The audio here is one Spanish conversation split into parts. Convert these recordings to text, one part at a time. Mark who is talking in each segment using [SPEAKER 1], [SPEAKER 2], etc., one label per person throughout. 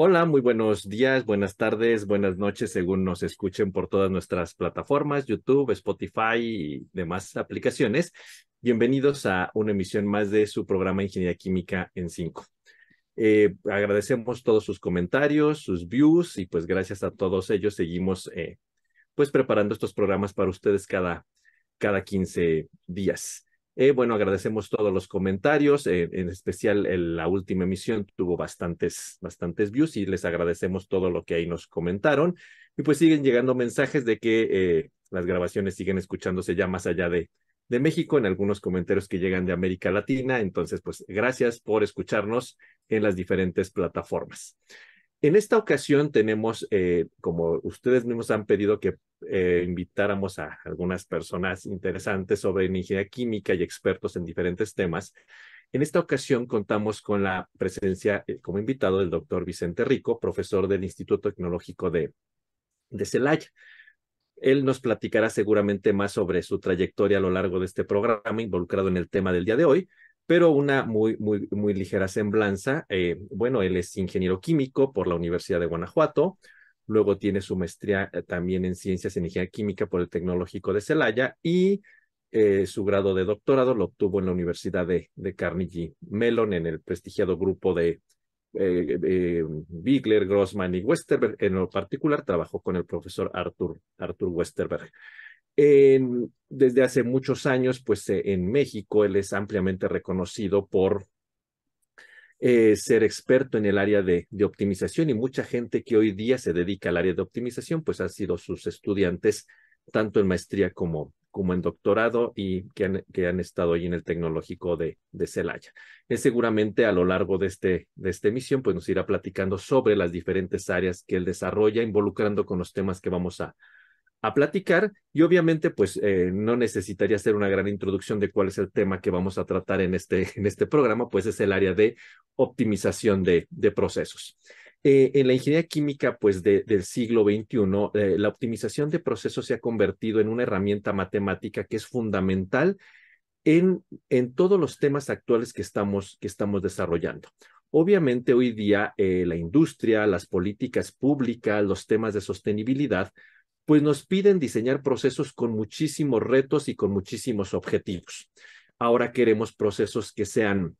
[SPEAKER 1] Hola, muy buenos días, buenas tardes, buenas noches, según nos escuchen por todas nuestras plataformas, YouTube, Spotify y demás aplicaciones. Bienvenidos a una emisión más de su programa Ingeniería Química en 5. Eh, agradecemos todos sus comentarios, sus views y pues gracias a todos ellos seguimos eh, pues preparando estos programas para ustedes cada, cada 15 días. Eh, bueno, agradecemos todos los comentarios, eh, en especial la última emisión tuvo bastantes, bastantes views y les agradecemos todo lo que ahí nos comentaron. Y pues siguen llegando mensajes de que eh, las grabaciones siguen escuchándose ya más allá de, de México, en algunos comentarios que llegan de América Latina. Entonces, pues gracias por escucharnos en las diferentes plataformas. En esta ocasión tenemos, eh, como ustedes mismos han pedido que eh, invitáramos a algunas personas interesantes sobre ingeniería química y expertos en diferentes temas, en esta ocasión contamos con la presencia eh, como invitado del doctor Vicente Rico, profesor del Instituto Tecnológico de, de Celaya. Él nos platicará seguramente más sobre su trayectoria a lo largo de este programa involucrado en el tema del día de hoy, pero una muy, muy, muy ligera semblanza. Eh, bueno, él es ingeniero químico por la Universidad de Guanajuato, luego tiene su maestría eh, también en ciencias en ingeniería química por el Tecnológico de Celaya y eh, su grado de doctorado lo obtuvo en la Universidad de, Carnegie Mellon en el prestigiado grupo de Bigler, Grossman y Westerberg. En lo particular, trabajó con el profesor Arthur, Arthur Westerberg desde hace muchos años, pues eh, en México él es ampliamente reconocido por eh, ser experto en el área de, optimización y mucha gente que hoy día se dedica al área de optimización, pues han sido sus estudiantes tanto en maestría como, en doctorado y que han, estado ahí en el tecnológico de, de Celaya. Él seguramente a lo largo de, este, de esta emisión pues nos irá platicando sobre las diferentes áreas que él desarrolla, involucrando con los temas que vamos a, a platicar y obviamente pues eh, no necesitaría hacer una gran introducción de cuál es el tema que vamos a tratar en este, en este programa, pues es el área de optimización de, procesos. Eh, en la ingeniería química pues del siglo XXI, eh, la optimización de procesos se ha convertido en una herramienta matemática que es fundamental en, en todos los temas actuales que estamos, que estamos desarrollando. Obviamente hoy día la industria, las políticas públicas, los temas de sostenibilidad, pues nos piden diseñar procesos con muchísimos retos y con muchísimos objetivos. Ahora queremos procesos que sean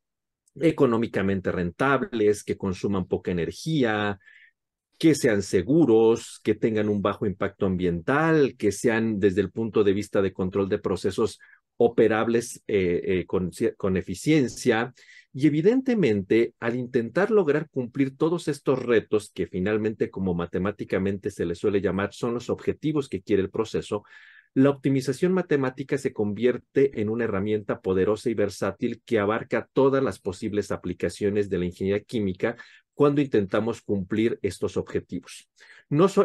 [SPEAKER 1] económicamente rentables, que consuman poca energía, que sean seguros, que tengan un bajo impacto ambiental, que sean desde el punto de vista de control de procesos operables eh, eh, con, con eficiencia y evidentemente, al intentar lograr cumplir todos estos retos, que finalmente, como matemáticamente se le suele llamar, son los objetivos que quiere el proceso, la optimización matemática se convierte en una herramienta poderosa y versátil que abarca todas las posibles aplicaciones de la ingeniería química cuando intentamos cumplir estos objetivos.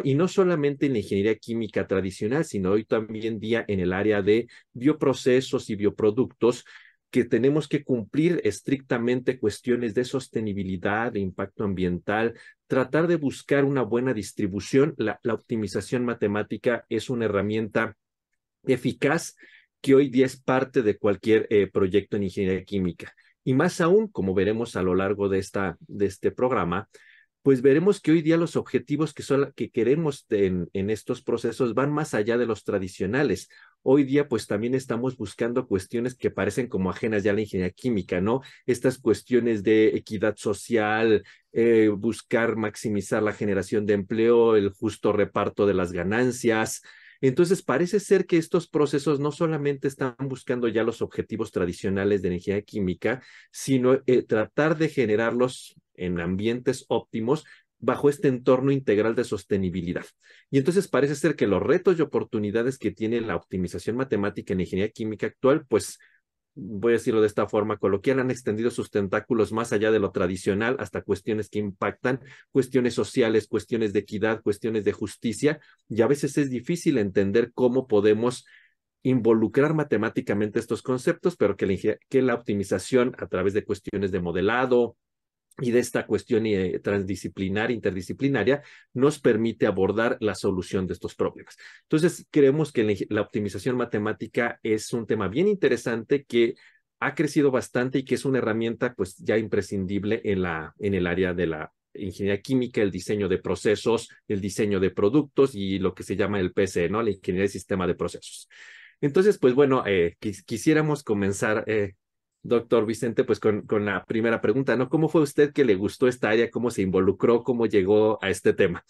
[SPEAKER 1] Y no solamente en la ingeniería química tradicional, sino hoy también día en el área de bioprocesos y bioproductos, que tenemos que cumplir estrictamente cuestiones de sostenibilidad, de impacto ambiental, tratar de buscar una buena distribución. La, optimización matemática es una herramienta eficaz que hoy día es parte de cualquier eh, proyecto en ingeniería química. Y más aún, como veremos a lo largo de, esta, de este programa, pues veremos que hoy día los objetivos que, son, que queremos en, en, estos procesos van más allá de los tradicionales. Hoy día, pues también estamos buscando cuestiones que parecen como ajenas ya a la ingeniería química, ¿no? Estas cuestiones de equidad social, eh, buscar maximizar la generación de empleo, el justo reparto de las ganancias, entonces, parece ser que estos procesos no solamente están buscando ya los objetivos tradicionales de energía química, sino eh, tratar de generarlos en ambientes óptimos bajo este entorno integral de sostenibilidad. Y entonces parece ser que los retos y oportunidades que tiene la optimización matemática en ingeniería química actual, pues voy a decirlo de esta forma coloquial, han extendido sus tentáculos más allá de lo tradicional hasta cuestiones que impactan, cuestiones sociales, cuestiones de equidad, cuestiones de justicia, y a veces es difícil entender cómo podemos involucrar matemáticamente estos conceptos, pero que la, que la optimización a través de cuestiones de modelado, y de esta cuestión eh, transdisciplinaria, interdisciplinaria, nos permite abordar la solución de estos problemas. Entonces, creemos que la optimización matemática es un tema bien interesante que ha crecido bastante y que es una herramienta pues ya imprescindible en, la, en el área de la, ingeniería química, el diseño de procesos, el diseño de productos y lo que se llama el PCE, ¿no? La ingeniería de sistema de procesos. Entonces, pues bueno, eh, quisiéramos comenzar, eh, doctor Vicente, pues con, con la primera pregunta, ¿no? ¿Cómo fue usted que le gustó esta área? ¿Cómo se involucró? ¿Cómo llegó a este tema?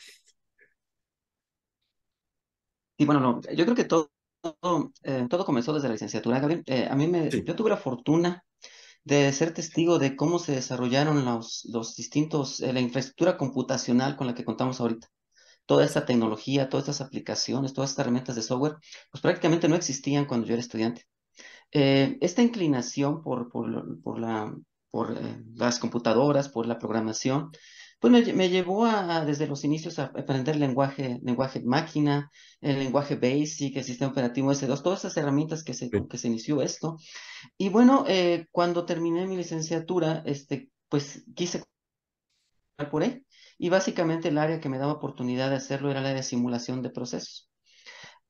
[SPEAKER 2] Y bueno, no, yo creo que todo, todo, eh, todo comenzó desde la licenciatura, Gabriel. a mí me, yo tuve la fortuna de ser testigo de cómo se desarrollaron los, los distintos, la infraestructura computacional con la que contamos ahorita toda esta tecnología, todas estas aplicaciones, todas estas herramientas de software, pues prácticamente no existían cuando yo era estudiante. Eh, esta inclinación por, por, por, la, por eh, las computadoras, por la programación, pues me, me, llevó a, desde los inicios a aprender lenguaje, lenguaje máquina, el lenguaje BASIC, el sistema operativo S2, todas esas herramientas que se, que se inició esto. Y bueno, eh, cuando terminé mi licenciatura, este, pues quise por ahí y básicamente el área que me daba oportunidad de hacerlo era área de simulación de procesos.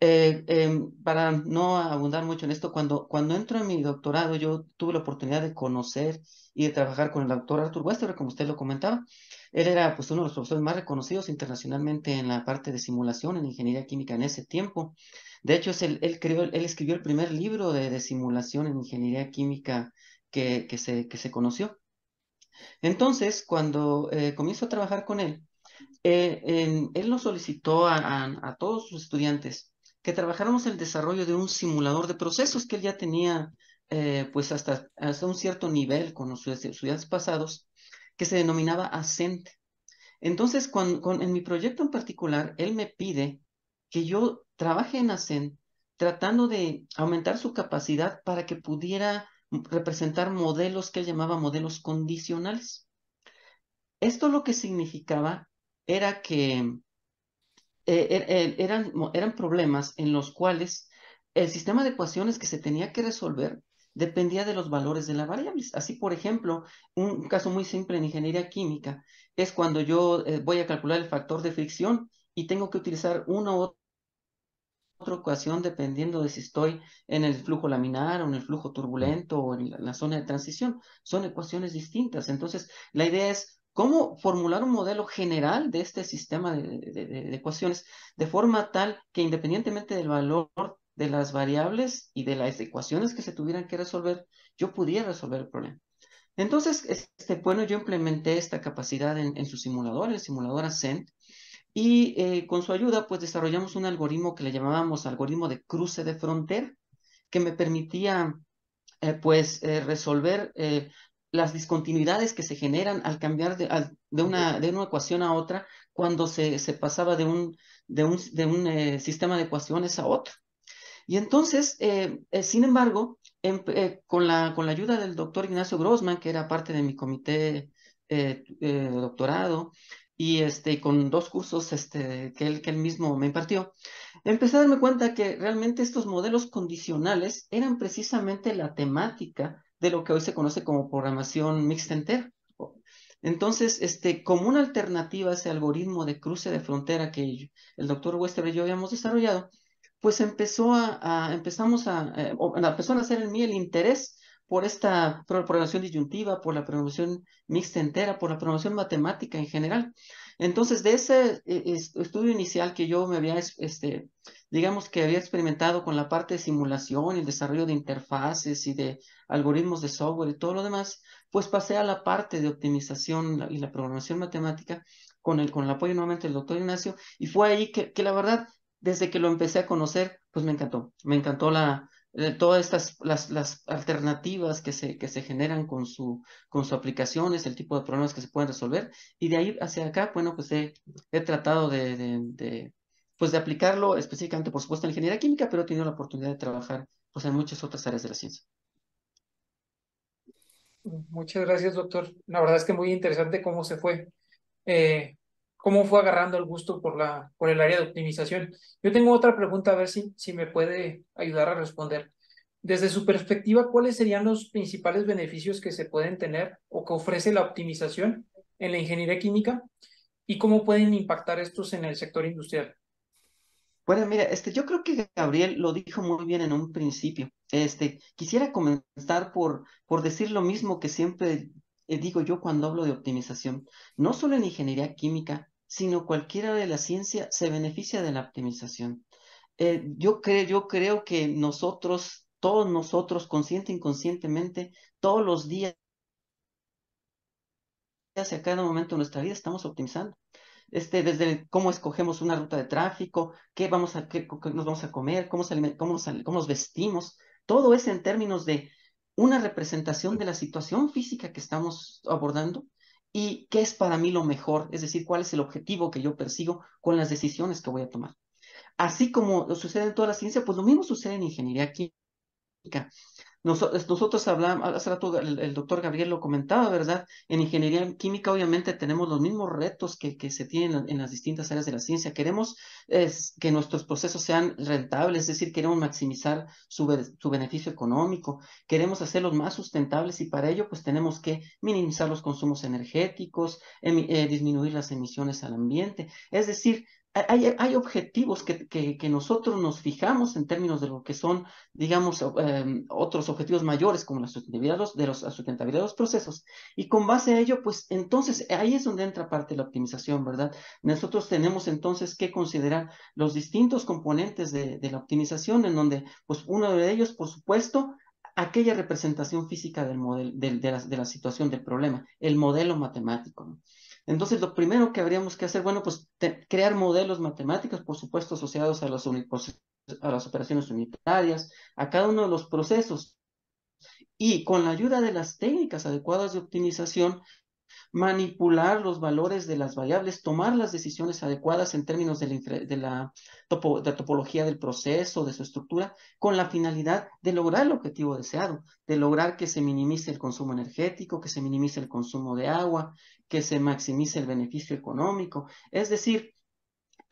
[SPEAKER 2] Eh, em, para no abundar mucho en esto, cuando, cuando entro en mi doctorado, yo tuve la oportunidad de conocer y de trabajar con el doctor Arthur Westerberg, como usted lo comentaba. Él era pues, uno de los profesores más reconocidos internacionalmente en la parte de simulación en ingeniería química en ese tiempo. De hecho, él, él, creó, él escribió el primer libro de, de simulación en ingeniería química que, que, se, que se conoció. Entonces, cuando eh, comienzo a trabajar con él, eh, él nos solicitó a, todos sus estudiantes que trabajáramos el desarrollo de un simulador de procesos que él ya tenía eh, pues hasta, hasta un cierto nivel con los estudiantes pasados, que se denominaba Ascent. Entonces, en mi proyecto en particular, él me pide que yo trabaje en Ascent tratando de aumentar su capacidad para que pudiera representar modelos que él llamaba modelos condicionales. Esto lo que significaba era que eh, er, er, eran, eran problemas en los cuales el sistema de ecuaciones que se tenía que resolver dependía de los valores de las variables. Así, por ejemplo, un caso muy simple en ingeniería química es cuando yo eh, voy a calcular el factor de fricción y tengo que utilizar uno u otra ecuación dependiendo de si estoy en el flujo laminar o en el flujo turbulento o en la, zona de transición. Son ecuaciones distintas. Entonces, la idea es cómo formular un modelo general de este sistema de, ecuaciones de forma tal que independientemente del valor de las variables y de las ecuaciones que se tuvieran que resolver, yo pudiera resolver el problema. Entonces, este, bueno, yo implementé esta capacidad en, su simulador, el simulador Ascent, y eh, con su ayuda, pues desarrollamos un algoritmo que le llamábamos algoritmo de cruce de frontera, que me permitía, eh, pues, eh, resolver las discontinuidades que se generan al cambiar de, de, una, de una ecuación a otra cuando se, se pasaba de un, de un, de un sistema de ecuaciones a otro. Y entonces, sin embargo, con, la, con la ayuda del doctor Ignacio Grossman, que era parte de mi comité doctorado, y este, con dos cursos este, que, él, que él mismo me impartió, empecé a darme cuenta que realmente estos modelos condicionales eran precisamente la temática de lo que hoy se conoce como programación mixta entera. Entonces, este, como una alternativa a ese algoritmo de cruce de frontera que el doctor Wester y yo habíamos desarrollado, pues empezó a, empezamos a, eh, empezó a nacer en mí el interés por esta programación disyuntiva, por la programación mixta entera, por la programación matemática en general. Entonces, de ese eh, estudio inicial que yo me había, este, digamos que había experimentado con la parte de simulación y el desarrollo de interfaces y de algoritmos de software y todo lo demás, pues pasé a la parte de optimización y la programación matemática con el, con el apoyo nuevamente del doctor Ignacio, y fue ahí que, que la verdad, desde que lo empecé a conocer, pues me encantó, me encantó la, todas estas las, las, alternativas que se, que se generan con su, con sus aplicaciones, el tipo de problemas que se pueden resolver. Y de ahí hacia acá, bueno, pues he, he tratado de, de, pues de aplicarlo específicamente, por supuesto, en ingeniería química, pero he tenido la oportunidad de trabajar pues, en muchas otras áreas de la ciencia.
[SPEAKER 3] Muchas gracias, doctor. La verdad es que muy interesante cómo se fue eh, cómo fue agarrando el gusto por, la, por el área de optimización. Yo tengo otra pregunta, a ver si, si me puede ayudar a responder. Desde su perspectiva, ¿cuáles serían los principales beneficios que se pueden tener o que ofrece la optimización en la ingeniería química y cómo pueden impactar estos en el sector industrial?
[SPEAKER 2] Bueno, mira, este, yo creo que Gabriel lo dijo muy bien en un principio. Este, quisiera comenzar por, por decir lo mismo que siempre digo yo cuando hablo de optimización, no solo en ingeniería química, sino cualquiera de la ciencia se beneficia de la optimización. yo, creo, yo creo que nosotros, todos nosotros, consciente e inconscientemente, todos los días, hacia cada momento de nuestra vida, estamos optimizando este, desde cómo escogemos una ruta de tráfico, qué vamos a, qué, nos vamos a comer, cómo, cómo, cómo nos vestimos, todo es en términos de una representación de la situación física que estamos abordando y qué es para mí lo mejor, es decir, cuál es el objetivo que yo persigo con las decisiones que voy a tomar. Así como sucede en toda la ciencia, pues lo mismo sucede en ingeniería química nosotros hablamos, hace rato el, doctor Gabriel lo comentaba, ¿verdad? En ingeniería química obviamente tenemos los mismos retos que, que se tienen en, las distintas áreas de la ciencia. Queremos es, que nuestros procesos sean rentables, es decir, queremos maximizar su, su beneficio económico, queremos hacerlos más sustentables y para ello pues tenemos que minimizar los consumos energéticos, eh, disminuir las emisiones al ambiente. Es decir, hay, objetivos que, nosotros nos fijamos en términos de lo que son, digamos, em, otros objetivos mayores como la sustentabilidad de los, la procesos. Y con base a ello, pues entonces ahí es donde entra parte de la optimización, ¿verdad? Nosotros tenemos entonces que considerar los distintos componentes de, la optimización, en donde, pues uno de ellos, por supuesto, aquella representación física del modelo, de, de, la, de la situación, del problema, el modelo matemático. ¿no? Entonces, lo primero que habríamos que hacer, bueno, pues crear modelos matemáticos, por supuesto, asociados a, los a las operaciones unitarias, a cada uno de los procesos. Y con la ayuda de las técnicas adecuadas de optimización, manipular los valores de las variables, tomar las decisiones adecuadas en términos de la, topología del proceso, de su estructura, con la finalidad de lograr el objetivo deseado, de lograr que se minimice el consumo energético, que se minimice el consumo de agua, que se maximice el beneficio económico. Es decir,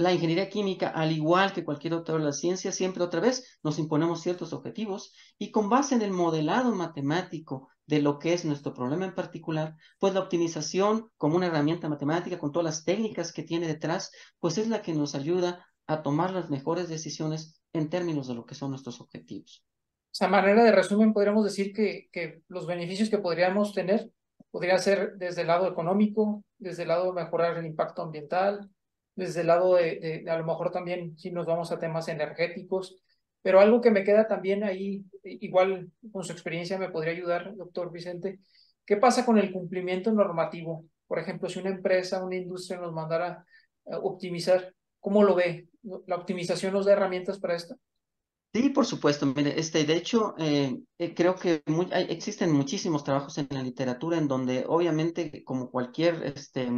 [SPEAKER 2] la ingeniería química, al igual que cualquier otra de la ciencia, siempre otra vez nos imponemos ciertos objetivos y con base en el modelado matemático de lo que es nuestro problema en particular, pues la optimización como una herramienta matemática con todas las técnicas que tiene detrás, pues es la que nos ayuda a tomar las mejores decisiones en términos de lo que son nuestros objetivos.
[SPEAKER 3] O sea, manera de resumen, podríamos decir que, que los beneficios que podríamos tener podrían ser desde el lado económico, desde el lado de mejorar el impacto ambiental, desde el lado de, a lo mejor también si nos vamos a temas energéticos, pero algo que me queda también ahí, igual con su experiencia me podría ayudar, doctor Vicente, ¿qué pasa con el cumplimiento normativo? Por ejemplo, si una empresa, una industria nos mandara a optimizar, ¿cómo lo ve? ¿La optimización nos da herramientas para esto?
[SPEAKER 2] Sí, por supuesto. Mire, este, de hecho, eh, eh, creo que existen muchísimos trabajos en la literatura en donde, obviamente, como cualquier este,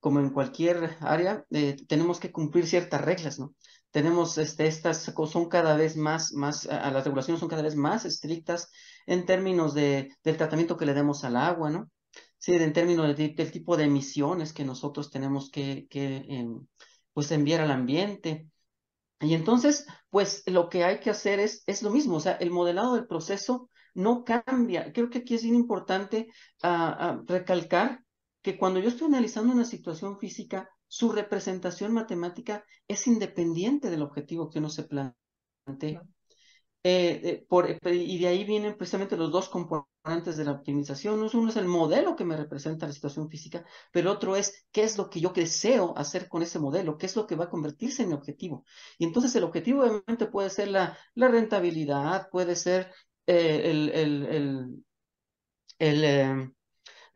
[SPEAKER 2] como en cualquier área, eh, tenemos que cumplir ciertas reglas, ¿no? Tenemos, este, estas son cada vez más, más, a, las regulaciones son cada vez más estrictas en términos de, del tratamiento que le demos al agua, ¿no? Sí, en términos del tipo de emisiones que nosotros tenemos que, que em, pues enviar al ambiente. Y entonces, pues lo que hay que hacer es, es lo mismo, o sea, el modelado del proceso no cambia. Creo que aquí es importante uh, recalcar que cuando yo estoy analizando una situación física, su representación matemática es independiente del objetivo que uno se plantea. Eh, eh, y de ahí vienen precisamente los dos componentes de la optimización. Uno es el modelo que me representa la situación física, pero otro es qué es lo que yo deseo hacer con ese modelo, qué es lo que va a convertirse en mi objetivo. Y entonces el objetivo obviamente puede ser la, la rentabilidad, puede ser eh, el, el, el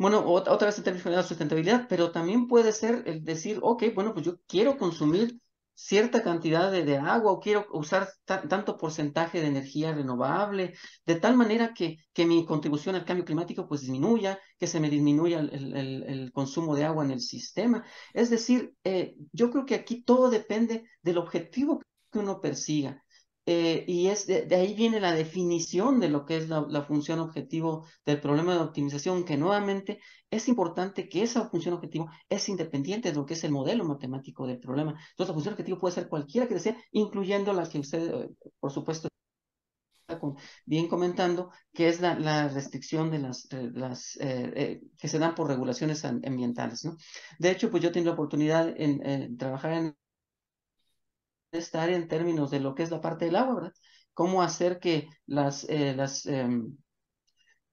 [SPEAKER 2] bueno, otra vez en términos de sustentabilidad, pero también puede ser el decir, ok, bueno, pues yo quiero consumir cierta cantidad de, agua o quiero usar tanto porcentaje de energía renovable, de tal manera que, que mi contribución al cambio climático pues disminuya, que se me disminuya el, consumo de agua en el sistema. Es decir, eh, yo creo que aquí todo depende del objetivo que uno persiga. Eh, y es de, ahí viene la definición de lo que es la, función objetivo del problema de optimización, que nuevamente es importante que esa función objetivo es independiente de lo que es el modelo matemático del problema. Entonces, la función objetivo puede ser cualquiera que desee, incluyendo la que usted, eh, por supuesto, está bien comentando, que es la, restricción de las, eh, que se dan por regulaciones ambientales. De hecho, pues yo tengo la oportunidad en trabajar en esta área en términos de lo que es la parte del agua, ¿verdad? Cómo hacer que las, eh, las em,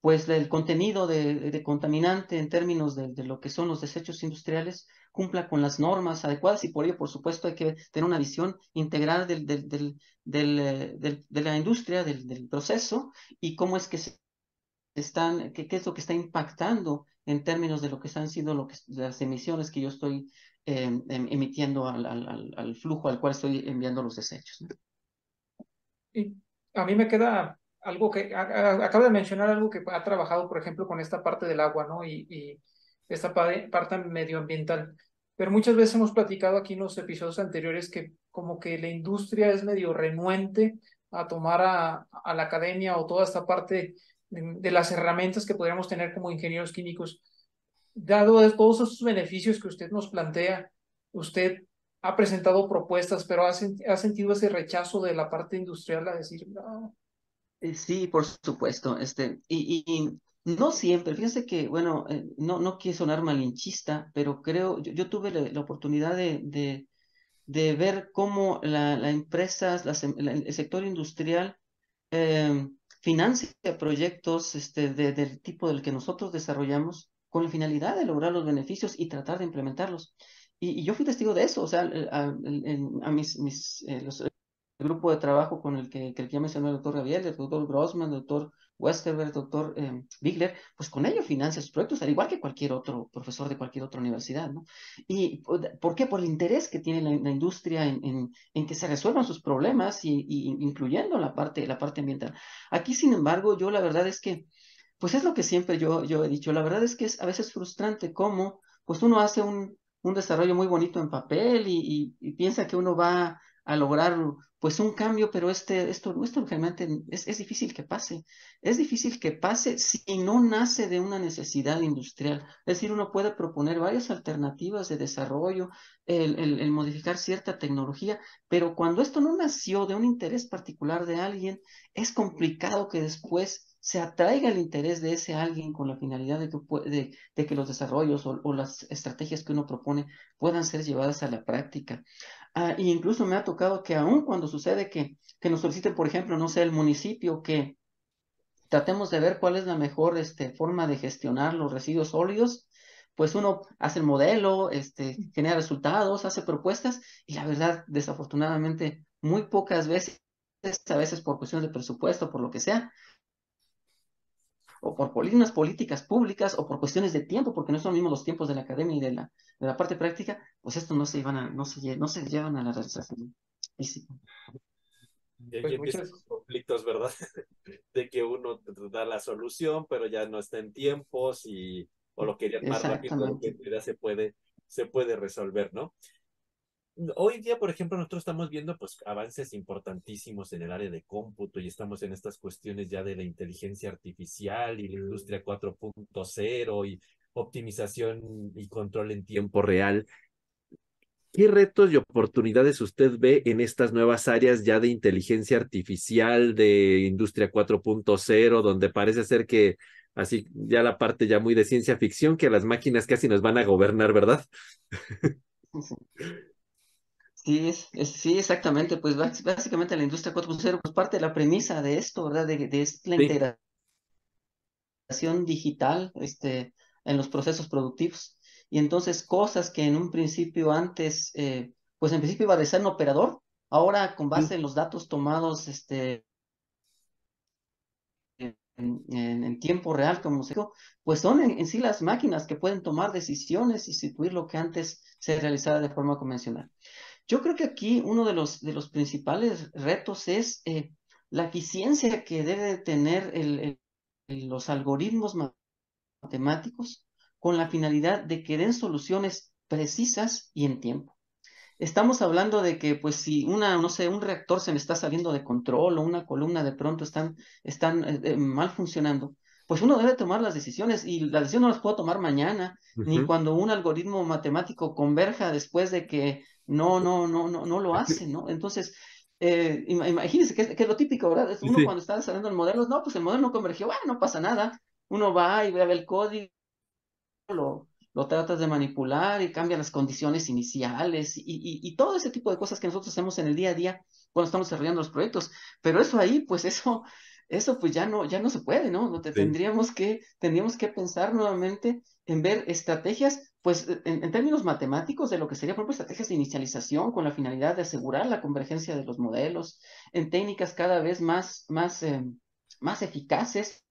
[SPEAKER 2] pues el contenido de, contaminante en términos de, lo que son los desechos industriales cumpla con las normas adecuadas y por ello, por supuesto, hay que tener una visión integral del, del, eh, de la industria, del, proceso y cómo es que se están, qué, es lo que está impactando en términos de lo que están siendo lo que, las emisiones que yo estoy em, em, emitiendo al, al, al, flujo al cual estoy enviando los desechos.
[SPEAKER 3] A mí me queda algo que acaba de mencionar algo que ha trabajado, por ejemplo, con esta parte del agua, ¿no? Y, y esta parte medioambiental. Pero muchas veces hemos platicado aquí en los episodios anteriores que como que la industria es medio renuente a tomar a, a la academia o toda esta parte de, las herramientas que podríamos tener como ingenieros químicos. Dado todos esos beneficios que usted nos plantea, usted ha presentado propuestas, pero ha, ha sentido ese rechazo de la parte industrial a decir, no,
[SPEAKER 2] eh, Sí, por supuesto. Este, y, y, no siempre, fíjense que, bueno, eh, no, no quiero sonar malinchista, pero creo, yo, tuve la, oportunidad de, de, ver cómo la, la empresa, el sector industrial eh, financia proyectos este, del tipo del que nosotros desarrollamos con la finalidad de lograr los beneficios y tratar de implementarlos. Y, yo fui testigo de eso, o sea, a, mis, mis eh, el grupo de trabajo con el que, que, que ya mencionó el doctor Gabriel, el doctor Grossman, el doctor Westerberg, el doctor Bigler, pues con ello financia sus proyectos, al igual que cualquier otro profesor de cualquier otra universidad, ¿no? ¿Y por qué? Por el interés que tiene la, industria en, en, que se resuelvan sus problemas y, incluyendo la parte, la parte ambiental. Aquí, sin embargo, yo la verdad es que, pues es lo que siempre yo, yo he dicho, la verdad es que es a veces frustrante cómo, pues uno hace un, un desarrollo muy bonito en papel y, piensa que uno va a lograr pues un cambio, pero este, esto, esto realmente es, es, difícil que pase. Es difícil que pase si no nace de una necesidad industrial. Es decir, uno puede proponer varias alternativas de desarrollo, el modificar cierta tecnología, pero cuando esto no nació de un interés particular de alguien, es complicado que después se atraiga el interés de ese alguien con la finalidad de que, de, de que los desarrollos o, o, las estrategias que uno propone puedan ser llevadas a la práctica. Ah, incluso me ha tocado que aún cuando sucede que, que nos soliciten, por ejemplo, no sé, el municipio, que tratemos de ver cuál es la mejor este, forma de gestionar los residuos sólidos, pues uno hace el modelo, este, genera resultados, hace propuestas y la verdad, desafortunadamente, muy pocas veces, a veces por cuestiones de presupuesto, por lo que sea, o por políticas políticas públicas o por cuestiones de tiempo, porque no son los mismos los tiempos de la academia y de la, de la parte práctica, pues esto no se, iban a, no se, no se llevan a la realización física.
[SPEAKER 1] Y aquí pues empiezan conflictos, ¿verdad? de que uno da la solución, pero ya no está en tiempos y o lo querían más rápido, que ya se puede, se puede resolver, ¿no? Hoy día, por ejemplo, nosotros estamos viendo pues avances importantísimos en el área de cómputo y estamos en estas cuestiones ya de la inteligencia artificial y la industria 4.0 y optimización y control en tiempo real. ¿Qué retos y oportunidades usted ve en estas nuevas áreas ya de inteligencia artificial, de industria 4.0, donde parece ser que así ya la parte ya muy de ciencia ficción, que las máquinas casi nos van a gobernar, ¿verdad?
[SPEAKER 2] Sí, es, sí, exactamente. Pues básicamente la industria 4.0, pues parte de la premisa de esto, ¿verdad? De, de la integración digital este, en los procesos productivos. Y entonces cosas que en un principio antes, eh, pues en principio iba a ser un operador, ahora con base en los datos tomados este, en, en, tiempo real, como se dijo, pues son en, en, sí las máquinas que pueden tomar decisiones y sustituir lo que antes se realizaba de forma convencional. Yo creo que aquí uno de los, de los principales retos es eh, la eficiencia que debe tener el, el, los algoritmos matemáticos con la finalidad de que den soluciones precisas y en tiempo. Estamos hablando de que, pues, si una, no sé, un reactor se me está saliendo de control o una columna de pronto están, están eh, eh, mal funcionando, pues uno debe tomar las decisiones y las decisiones no las puedo tomar mañana, uh -huh. ni cuando un algoritmo matemático converja después de que no, no, no, no, no lo hace, ¿no? Entonces, eh, imagínense que, que, es lo típico, ¿verdad? Uno sí. cuando está desarrollando el modelo, no, pues el modelo no convergió, bueno, no pasa nada. Uno va y ve a ver el código, lo, lo tratas de manipular y cambia las condiciones iniciales y, y, y, todo ese tipo de cosas que nosotros hacemos en el día a día cuando estamos desarrollando los proyectos. Pero eso ahí, pues eso, eso pues ya no, ya no se puede, ¿no? Tendríamos que, tendríamos que pensar nuevamente en ver estrategias, pues en, términos matemáticos de lo que sería, por ejemplo, estrategias de inicialización con la finalidad de asegurar la convergencia de los modelos, en técnicas cada vez más, más, eh, más eficaces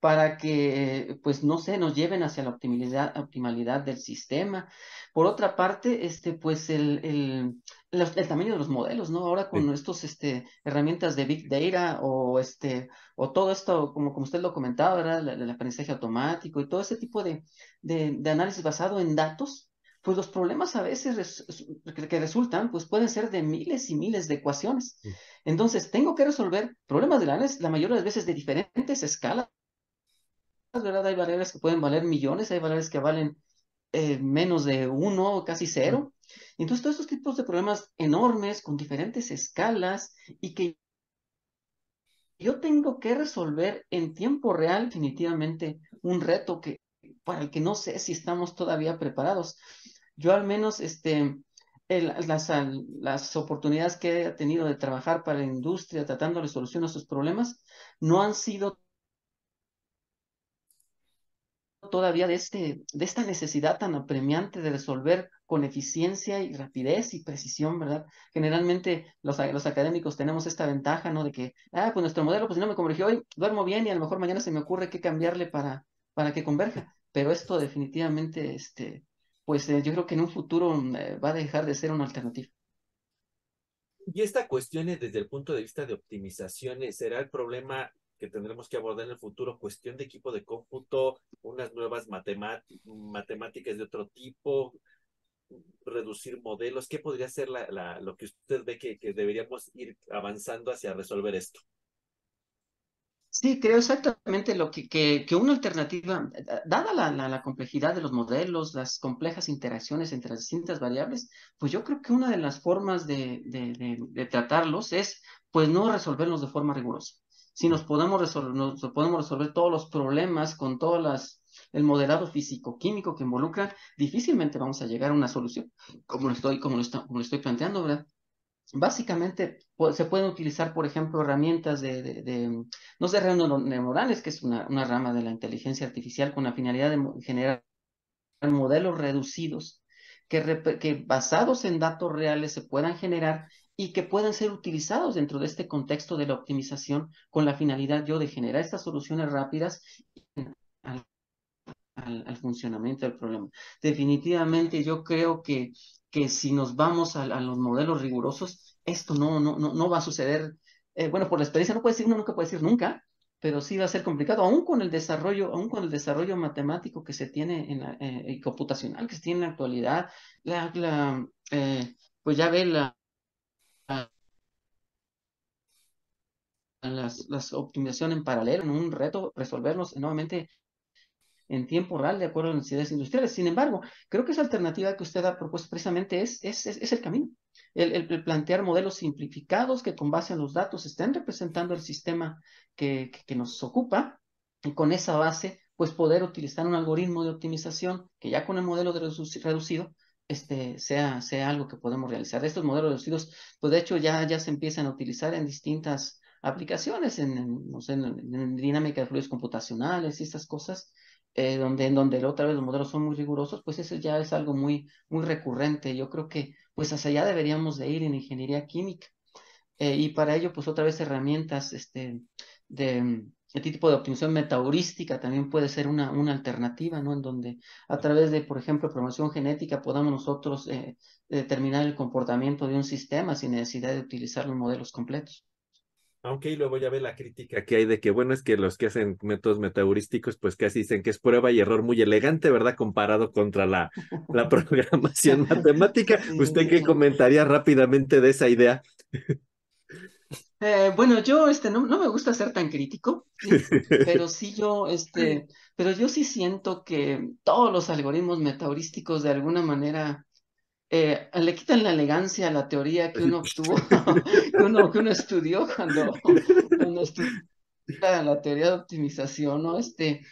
[SPEAKER 2] para que, pues, no sé, nos lleven hacia la optimalidad, optimalidad del sistema. Por otra parte, este, pues, el, el, el, tamaño de los modelos, ¿no? Ahora con estos, este, herramientas de Big Data o, este, o todo esto, como, como usted lo comentaba, ¿verdad? El, aprendizaje automático y todo ese tipo de, de, de análisis basado en datos, pues los problemas a veces que resultan, pues pueden ser de miles y miles de ecuaciones. Entonces, tengo que resolver problemas de la, la mayoría de las veces de diferentes escalas ¿verdad? Hay variables que pueden valer millones, hay variables que valen eh, menos de uno, casi cero. Entonces, todos estos tipos de problemas enormes, con diferentes escalas, y que yo tengo que resolver en tiempo real, definitivamente, un reto que, para el que no sé si estamos todavía preparados. Yo al menos, este, las, las oportunidades que he tenido de trabajar para la industria tratando de solucionar sus problemas no han sido todavía de, este, de esta necesidad tan apremiante de resolver con eficiencia y rapidez y precisión, ¿verdad? Generalmente los, los académicos tenemos esta ventaja, ¿no? De que, ah, pues nuestro modelo, pues si no me convergió hoy, duermo bien y a lo mejor mañana se me ocurre qué cambiarle para, para que converja. Pero esto definitivamente, este, pues eh, yo creo que en un futuro eh, va a dejar de ser una alternativa.
[SPEAKER 1] Y esta cuestión desde el punto de vista de optimizaciones, ¿será el problema que tendremos que abordar en el futuro, cuestión de equipo de cómputo, unas nuevas matemáticas de otro tipo, reducir modelos, ¿qué podría ser la, lo que usted ve que, deberíamos ir avanzando hacia resolver esto?
[SPEAKER 2] Sí, creo exactamente lo que, que, una alternativa, dada la, complejidad de los modelos, las complejas interacciones entre las distintas variables, pues yo creo que una de las formas de, de tratarlos es, pues, no resolverlos de forma rigurosa si nos podemos resolver, nos podemos resolver todos los problemas con todas las el modelado físico-químico que involucra, difícilmente vamos a llegar a una solución, como lo estoy, como lo, como lo estoy planteando, ¿verdad? Básicamente se pueden utilizar, por ejemplo, herramientas de, de, no sé, redes neuronales, que es una, una, rama de la inteligencia artificial con la finalidad de generar modelos reducidos que, que basados en datos reales se puedan generar y que puedan ser utilizados dentro de este contexto de la optimización con la finalidad yo de generar estas soluciones rápidas al, al, funcionamiento del problema. Definitivamente yo creo que, que si nos vamos a, los modelos rigurosos, esto no, no, no, no va a suceder. Eh, bueno, por la experiencia no puede decir, uno nunca puede decir nunca, pero sí va a ser complicado, aún con el desarrollo, aún con el desarrollo matemático que se tiene en la, eh, y computacional que se tiene en la actualidad, la, la eh, pues ya ve la, las, las optimización en paralelo, en un reto resolverlos nuevamente en tiempo real de acuerdo a las necesidades industriales. Sin embargo, creo que esa alternativa que usted ha propuesto precisamente es, es, es, el camino. El, el, plantear modelos simplificados que con base en los datos estén representando el sistema que, que, que nos ocupa y con esa base pues poder utilizar un algoritmo de optimización que ya con el modelo de reducido este, sea, sea algo que podemos realizar. Estos modelos reducidos, pues de hecho ya, ya se empiezan a utilizar en distintas aplicaciones, en, no sé, en, dinámica de fluidos computacionales y estas cosas, eh, donde, en donde otra vez los modelos son muy rigurosos, pues eso ya es algo muy, muy recurrente. Yo creo que pues hacia allá deberíamos de ir en ingeniería química. Eh, y para ello, pues otra vez herramientas este, de, este tipo de optimización metaheurística también puede ser una, una alternativa, ¿no? En donde a través de, por ejemplo, programación genética podamos nosotros eh, determinar el comportamiento de un sistema sin necesidad de utilizar los modelos completos.
[SPEAKER 1] Aunque y luego ya ve la crítica que hay de que, bueno, es que los que hacen métodos metaheurísticos, pues casi dicen que es prueba y error muy elegante, ¿verdad? Comparado contra la, la programación matemática. ¿Usted qué comentaría rápidamente de esa idea?
[SPEAKER 2] Eh, bueno, yo este, no, no, me gusta ser tan crítico, pero sí yo, este, pero yo sí siento que todos los algoritmos metaheurísticos de alguna manera eh, le quitan la elegancia a la teoría que uno obtuvo, que, uno, que uno estudió cuando, cuando estudió la teoría de optimización, ¿no? Este,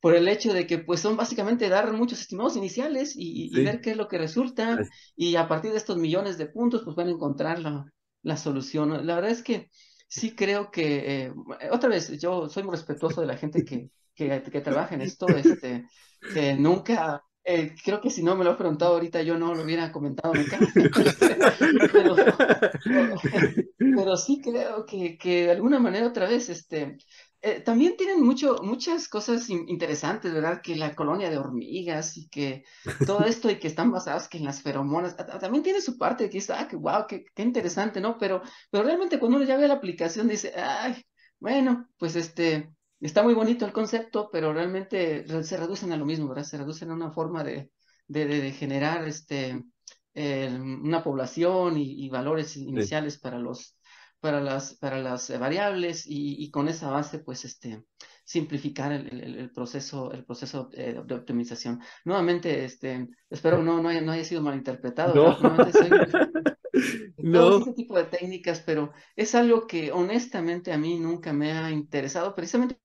[SPEAKER 2] por el hecho de que pues son básicamente dar muchos estimados iniciales y, y ver qué es lo que resulta y a partir de estos millones de puntos pues van a encontrar la, la solución. La verdad es que sí creo que, eh, otra vez, yo soy muy respetuoso de la gente que, que, que trabaja en esto, este, que nunca eh, creo que si no me lo he preguntado ahorita, yo no lo hubiera comentado nunca. pero, sí creo que, que, de alguna manera otra vez, este, eh, también tienen mucho, muchas cosas interesantes, ¿verdad? Que la colonia de hormigas y que todo esto y que están basadas que en las feromonas, también tiene su parte que dice, ah, que wow, qué, qué interesante, ¿no? Pero, pero realmente cuando uno ya ve la aplicación dice, ay, bueno, pues este, está muy bonito el concepto, pero realmente se reducen a lo mismo, ¿verdad? Se reducen a una forma de, de, generar este, una población y, valores iniciales para los para las, para las variables y, con esa base, pues, este, simplificar el, el, proceso, el proceso eh, de optimización. Nuevamente, este, espero no, no, haya, no haya sido malinterpretado. No. no. ese tipo de técnicas, pero es algo que honestamente a mí nunca me ha interesado, precisamente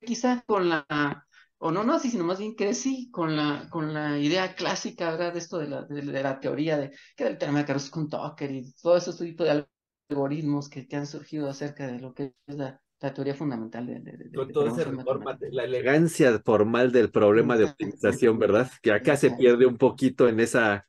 [SPEAKER 2] quizás con la, o no, no así, sino más bien crecí con la, con la idea clásica, ¿verdad? De esto de la, de, la teoría de, que era el tema de Carlos con Tucker y todo ese tipo de algoritmos que, que han surgido acerca de lo que es la, la teoría fundamental de, de,
[SPEAKER 1] Con todo ese reforma, la elegancia formal del problema de optimización, ¿verdad? Que acá se pierde un poquito en esa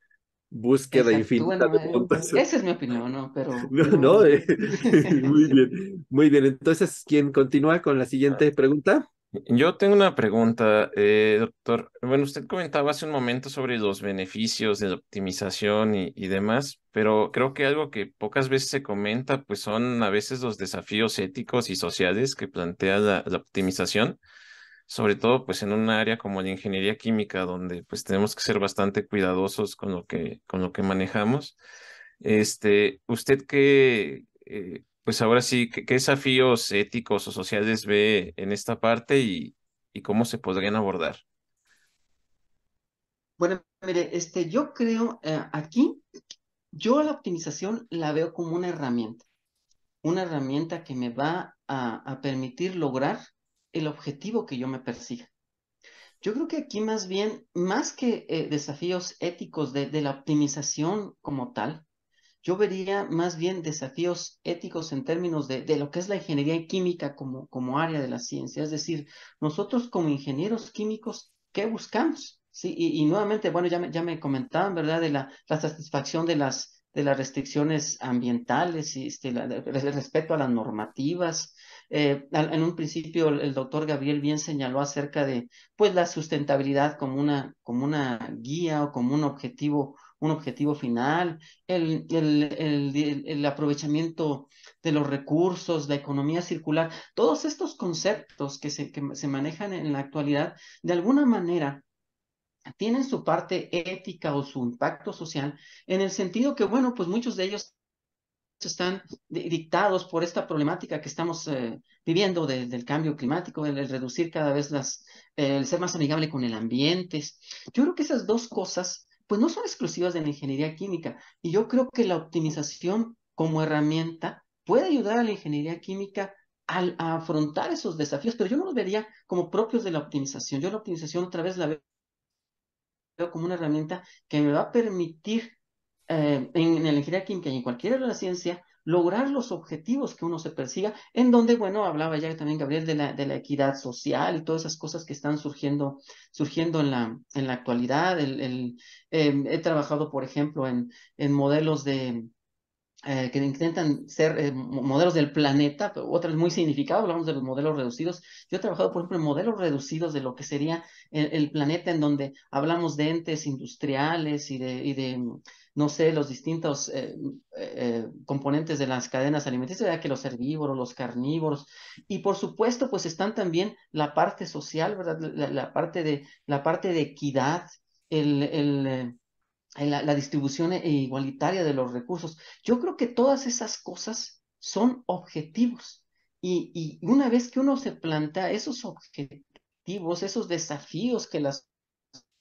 [SPEAKER 1] búsqueda infinita de
[SPEAKER 2] eh, puntos. Esa es mi opinión, ¿no? Pero.
[SPEAKER 1] No, no, eh, muy bien, muy bien. Entonces, ¿quién continúa con la siguiente pregunta?
[SPEAKER 4] Yo tengo una pregunta, eh, doctor. Bueno, usted comentaba hace un momento sobre los beneficios de la optimización y, y, demás, pero creo que algo que pocas veces se comenta, pues son a veces los desafíos éticos y sociales que plantea la, la optimización sobre todo pues en un área como la ingeniería química, donde pues tenemos que ser bastante cuidadosos con lo que, con lo que manejamos. Este, ¿usted qué, eh, pues ahora sí, qué, desafíos éticos o sociales ve en esta parte y, y cómo se podrían abordar?
[SPEAKER 2] Bueno, mire, este, yo creo eh, aquí, yo la optimización la veo como una herramienta, una herramienta que me va a, a permitir lograr el objetivo que yo me persiga. Yo creo que aquí más bien, más que eh, desafíos éticos de, la optimización como tal, yo vería más bien desafíos éticos en términos de, lo que es la ingeniería química como, como área de la ciencia. Es decir, nosotros como ingenieros químicos, ¿qué buscamos? Sí, y, nuevamente, bueno, ya me, ya me comentaban, ¿verdad?, de la, la satisfacción de las, de las restricciones ambientales y este, respecto a las normativas, eh, en un principio el, doctor Gabriel bien señaló acerca de pues la sustentabilidad como una, como una guía o como un objetivo, un objetivo final, el, el, el, aprovechamiento de los recursos, la economía circular, todos estos conceptos que se, que se manejan en la actualidad, de alguna manera tienen su parte ética o su impacto social, en el sentido que, bueno, pues muchos de ellos están dictados por esta problemática que estamos eh, viviendo del cambio climático, el, reducir cada vez las, el ser más amigable con el ambiente. Yo creo que esas dos cosas, pues no son exclusivas de la ingeniería química. Y yo creo que la optimización como herramienta puede ayudar a la ingeniería química a, afrontar esos desafíos, pero yo no los vería como propios de la optimización. Yo la optimización otra vez la veo como una herramienta que me va a permitir eh, en, la ingeniería química y en cualquier de la ciencia, lograr los objetivos que uno se persiga, en donde, bueno, hablaba ya también Gabriel de la, de la equidad social y todas esas cosas que están surgiendo, surgiendo en la, en la actualidad. El, em, he trabajado, por ejemplo, en, en modelos de, eh, que intentan ser eh, modelos del planeta, otras muy significadas, hablamos de los modelos reducidos. Yo he trabajado, por ejemplo, en modelos reducidos de lo que sería el, planeta, en donde hablamos de entes industriales y de, y de no sé, los distintos eh, eh, componentes de las cadenas alimenticias, ya que los herbívoros, los carnívoros, y por supuesto, pues están también la parte social, ¿verdad? La, parte, de, la parte de equidad, el, el eh, la, distribución igualitaria de los recursos. Yo creo que todas esas cosas son objetivos. Y, una vez que uno se plantea esos objetivos, esos desafíos que las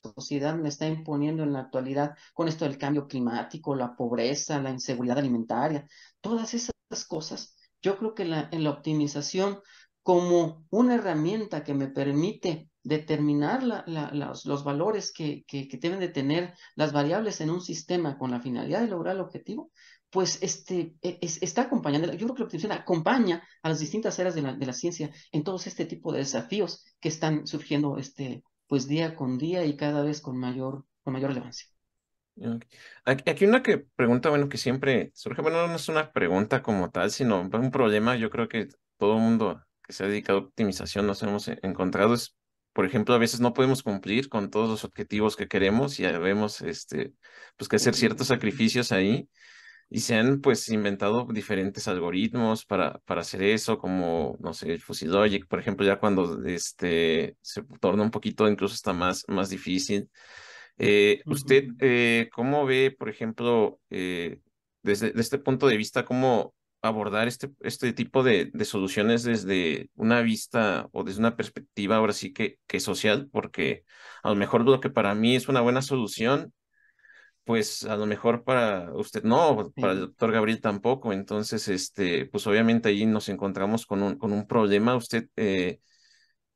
[SPEAKER 2] sociedad me está imponiendo en la actualidad con esto del cambio climático, la pobreza, la inseguridad alimentaria, todas esas cosas, yo creo que la, en la optimización como una herramienta que me permite determinar los, valores que, que, deben de tener las variables en un sistema con la finalidad de lograr el objetivo, pues este, e, está acompañando, yo creo que la optimización acompaña a las distintas áreas de la, de la ciencia en todos este tipo de desafíos que están surgiendo este, pues día con día y cada vez con mayor, con mayor relevancia.
[SPEAKER 4] Aquí una que pregunta, bueno, que siempre surge, bueno, no es una pregunta como tal, sino un problema, yo creo que todo el mundo que se ha dedicado a optimización nos hemos encontrado es, por ejemplo, a veces no podemos cumplir con todos los objetivos que queremos y debemos, este, pues que hacer ciertos sacrificios ahí y se han pues inventado diferentes algoritmos para, para hacer eso, como, no sé, el Fuzzy Logic, por ejemplo, ya cuando este, se torna un poquito incluso está más, más difícil. Eh, ¿Usted eh, cómo ve, por ejemplo, eh, desde, este punto de vista, cómo abordar este, este tipo de, de, soluciones desde una vista o desde una perspectiva ahora sí que, que social? Porque a lo mejor lo que para mí es una buena solución, pues a lo mejor para usted no, para el doctor Gabriel tampoco. Entonces, este, pues obviamente ahí nos encontramos con un, con un problema. ¿Usted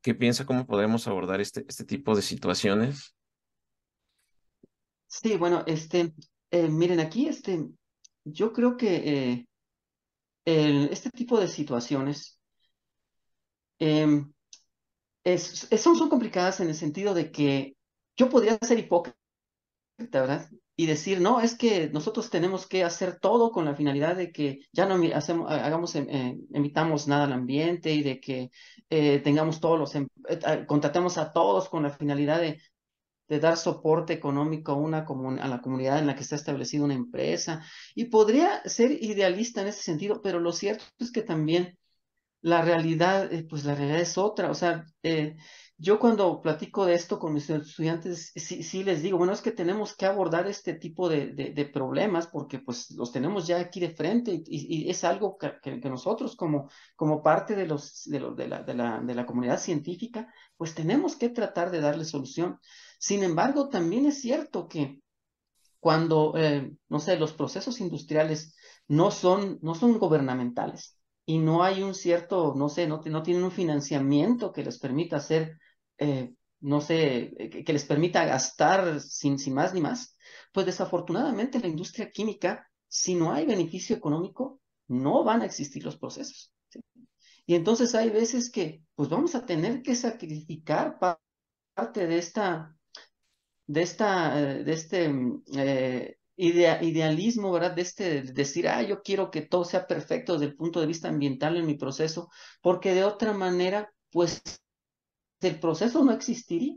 [SPEAKER 4] qué piensa cómo podemos abordar este, este tipo de situaciones?
[SPEAKER 2] Sí, bueno, este, eh, miren, aquí, este, yo creo que eh, este tipo de situaciones em, son, son complicadas en el sentido de que yo podría ser hipócrita, ¿verdad? Y decir, no, es que nosotros tenemos que hacer todo con la finalidad de que ya no hacemos, hagamos, em, emitamos nada al ambiente y de que eh, tengamos todos los, em, contratemos a todos con la finalidad de de dar soporte económico a, una a la comunidad en la que está establecida una empresa. Y podría ser idealista en ese sentido, pero lo cierto es que también la realidad, eh, pues la realidad es otra. O sea, eh, yo cuando platico de esto con mis estudiantes, sí, sí, les digo, bueno, es que tenemos que abordar este tipo de, de, problemas porque pues los tenemos ya aquí de frente y, es algo que, nosotros como, como parte de, los, de, de, la, de, la, de la comunidad científica, pues tenemos que tratar de darle solución. Sin embargo, también es cierto que cuando, eh, no sé, los procesos industriales no son, no son gubernamentales y no hay un cierto, no sé, no, no tienen un financiamiento que les permita hacer, eh, no sé, eh, que, les permita gastar sin, sin más ni más, pues desafortunadamente en la industria química, si no hay beneficio económico, no van a existir los procesos. Y entonces hay veces que, pues vamos a tener que sacrificar parte de esta de, esta, de este mm, eh, idealismo, ¿verdad? De este decir, ah, yo quiero que todo sea perfecto desde el punto de vista ambiental en mi proceso, porque de otra manera, pues el proceso no existiría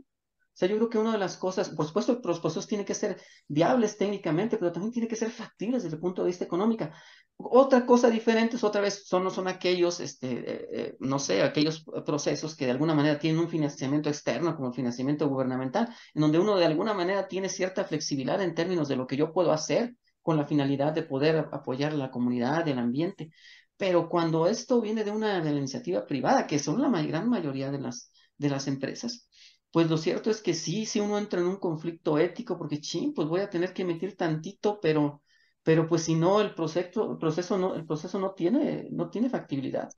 [SPEAKER 2] sea, yo creo que una de las cosas, por supuesto, los procesos tienen que ser viables técnicamente, pero también tienen que ser factibles desde el punto de vista económico. Otra cosa diferente es otra vez, son, son aquellos, este, eh, eh, no sé, aquellos procesos que de alguna manera tienen un financiamiento externo, como el financiamiento gubernamental, en donde uno de alguna manera tiene cierta flexibilidad en términos de lo que yo puedo hacer con la finalidad de poder apoyar la comunidad, el ambiente. Pero cuando esto viene de una de la iniciativa privada, que son la gran mayoría de las, de las empresas, pues lo cierto es que sí, si uno entra en un conflicto ético, porque ching, pues voy a tener que emitir tantito, pero, pero pues si no, el proceso, proceso no, el proceso no tiene, no tiene factibilidad.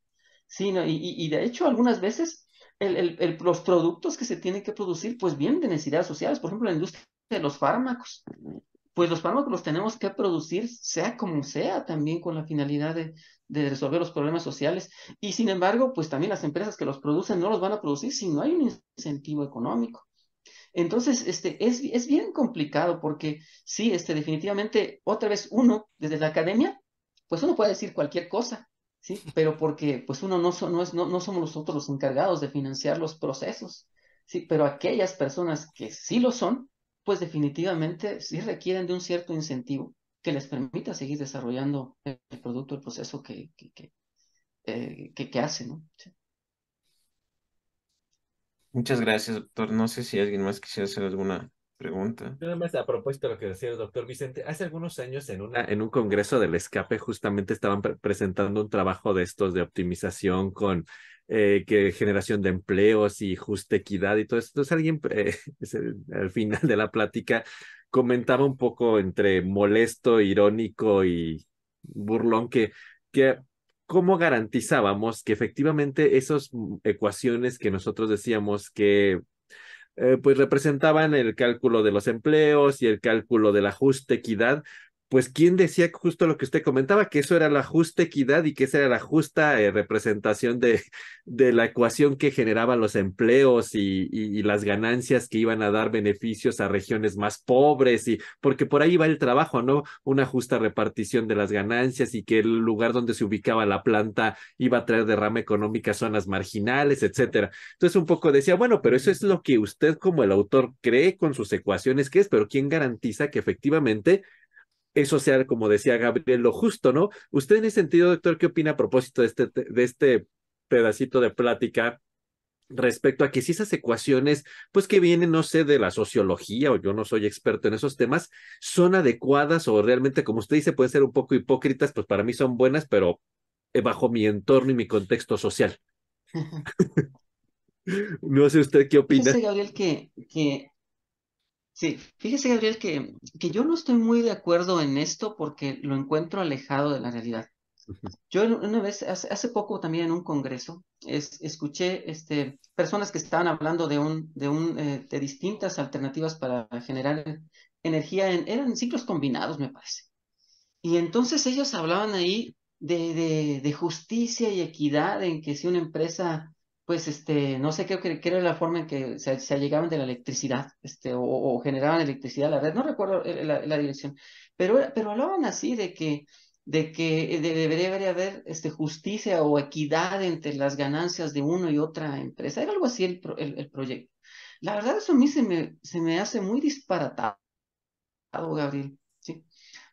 [SPEAKER 2] Sí, y, y, de hecho, algunas veces los productos que se tienen que producir, pues vienen de necesidades sociales, por ejemplo, la industria de los fármacos pues los fármacos los tenemos que producir, sea como sea, también con la finalidad de, resolver los problemas sociales. Y sin embargo, pues también las empresas que los producen no los van a producir si no hay un incentivo económico. Entonces, este, es, es bien complicado porque sí, este, definitivamente, otra vez uno, desde la academia, pues uno puede decir cualquier cosa, ¿sí? Pero porque pues uno no, no, es, no, no somos nosotros los encargados de financiar los procesos, ¿sí? Pero aquellas personas que sí lo son, pues definitivamente sí requieren de un cierto incentivo que les permita seguir desarrollando el producto, el proceso que, que, que, eh, que, hace, ¿no?
[SPEAKER 4] Muchas gracias, doctor. No sé si alguien más quisiera hacer alguna pregunta.
[SPEAKER 1] Nada más a propósito de lo que decía el doctor Vicente, hace algunos años en, una, en un congreso del escape justamente estaban presentando un trabajo de estos de optimización con eh, que generación de empleos y justa equidad y todo eso. Entonces alguien eh, al final de la plática comentaba un poco entre molesto, irónico y burlón que, que cómo garantizábamos que efectivamente esas ecuaciones que nosotros decíamos que eh, pues representaban el cálculo de los empleos y el cálculo de la justa equidad, pues quién decía justo lo que usted comentaba, que eso era la justa equidad y que esa era la justa eh, representación de, de, la ecuación que generaba los empleos y, y, las ganancias que iban a dar beneficios a regiones más pobres y porque por ahí va el trabajo, ¿no? Una justa repartición de las ganancias y que el lugar donde se ubicaba la planta iba a traer derrama económica a zonas marginales, etcétera. Entonces un poco decía, bueno, pero eso es lo que usted como el autor cree con sus ecuaciones que es, pero ¿quién garantiza que efectivamente eso sea, como decía Gabriel, lo justo, ¿no? Usted en ese sentido, doctor, ¿qué opina a propósito de este, de este pedacito de plática respecto a que si esas ecuaciones, pues que vienen, no sé, de la sociología o yo no soy experto en esos temas, son adecuadas o realmente, como usted dice, pueden ser un poco hipócritas, pues para mí son buenas, pero eh, bajo mi entorno y mi contexto social. no sé usted qué opina.
[SPEAKER 2] Fíjese, Gabriel, que, que Sí, fíjese Gabriel que, que yo no estoy muy de acuerdo en esto porque lo encuentro alejado de la realidad. Yo una vez, hace, poco también en un congreso, escuché este, personas que estaban hablando de, un, de, un, eh, de distintas alternativas para generar energía, en, eran ciclos combinados, me parece. Y entonces ellos hablaban ahí de, de, de justicia y equidad en que si una empresa pues, este, no sé, creo que, era la forma en que se, se allegaban de la electricidad, este, o, generaban electricidad la red, no recuerdo la, dirección, pero, pero hablaban así de que, de que debería haber este, justicia o equidad entre las ganancias de uno y otra empresa, era algo así el, el, proyecto. La verdad, eso a mí se me, se me hace muy disparatado, Gabriel, ¿sí?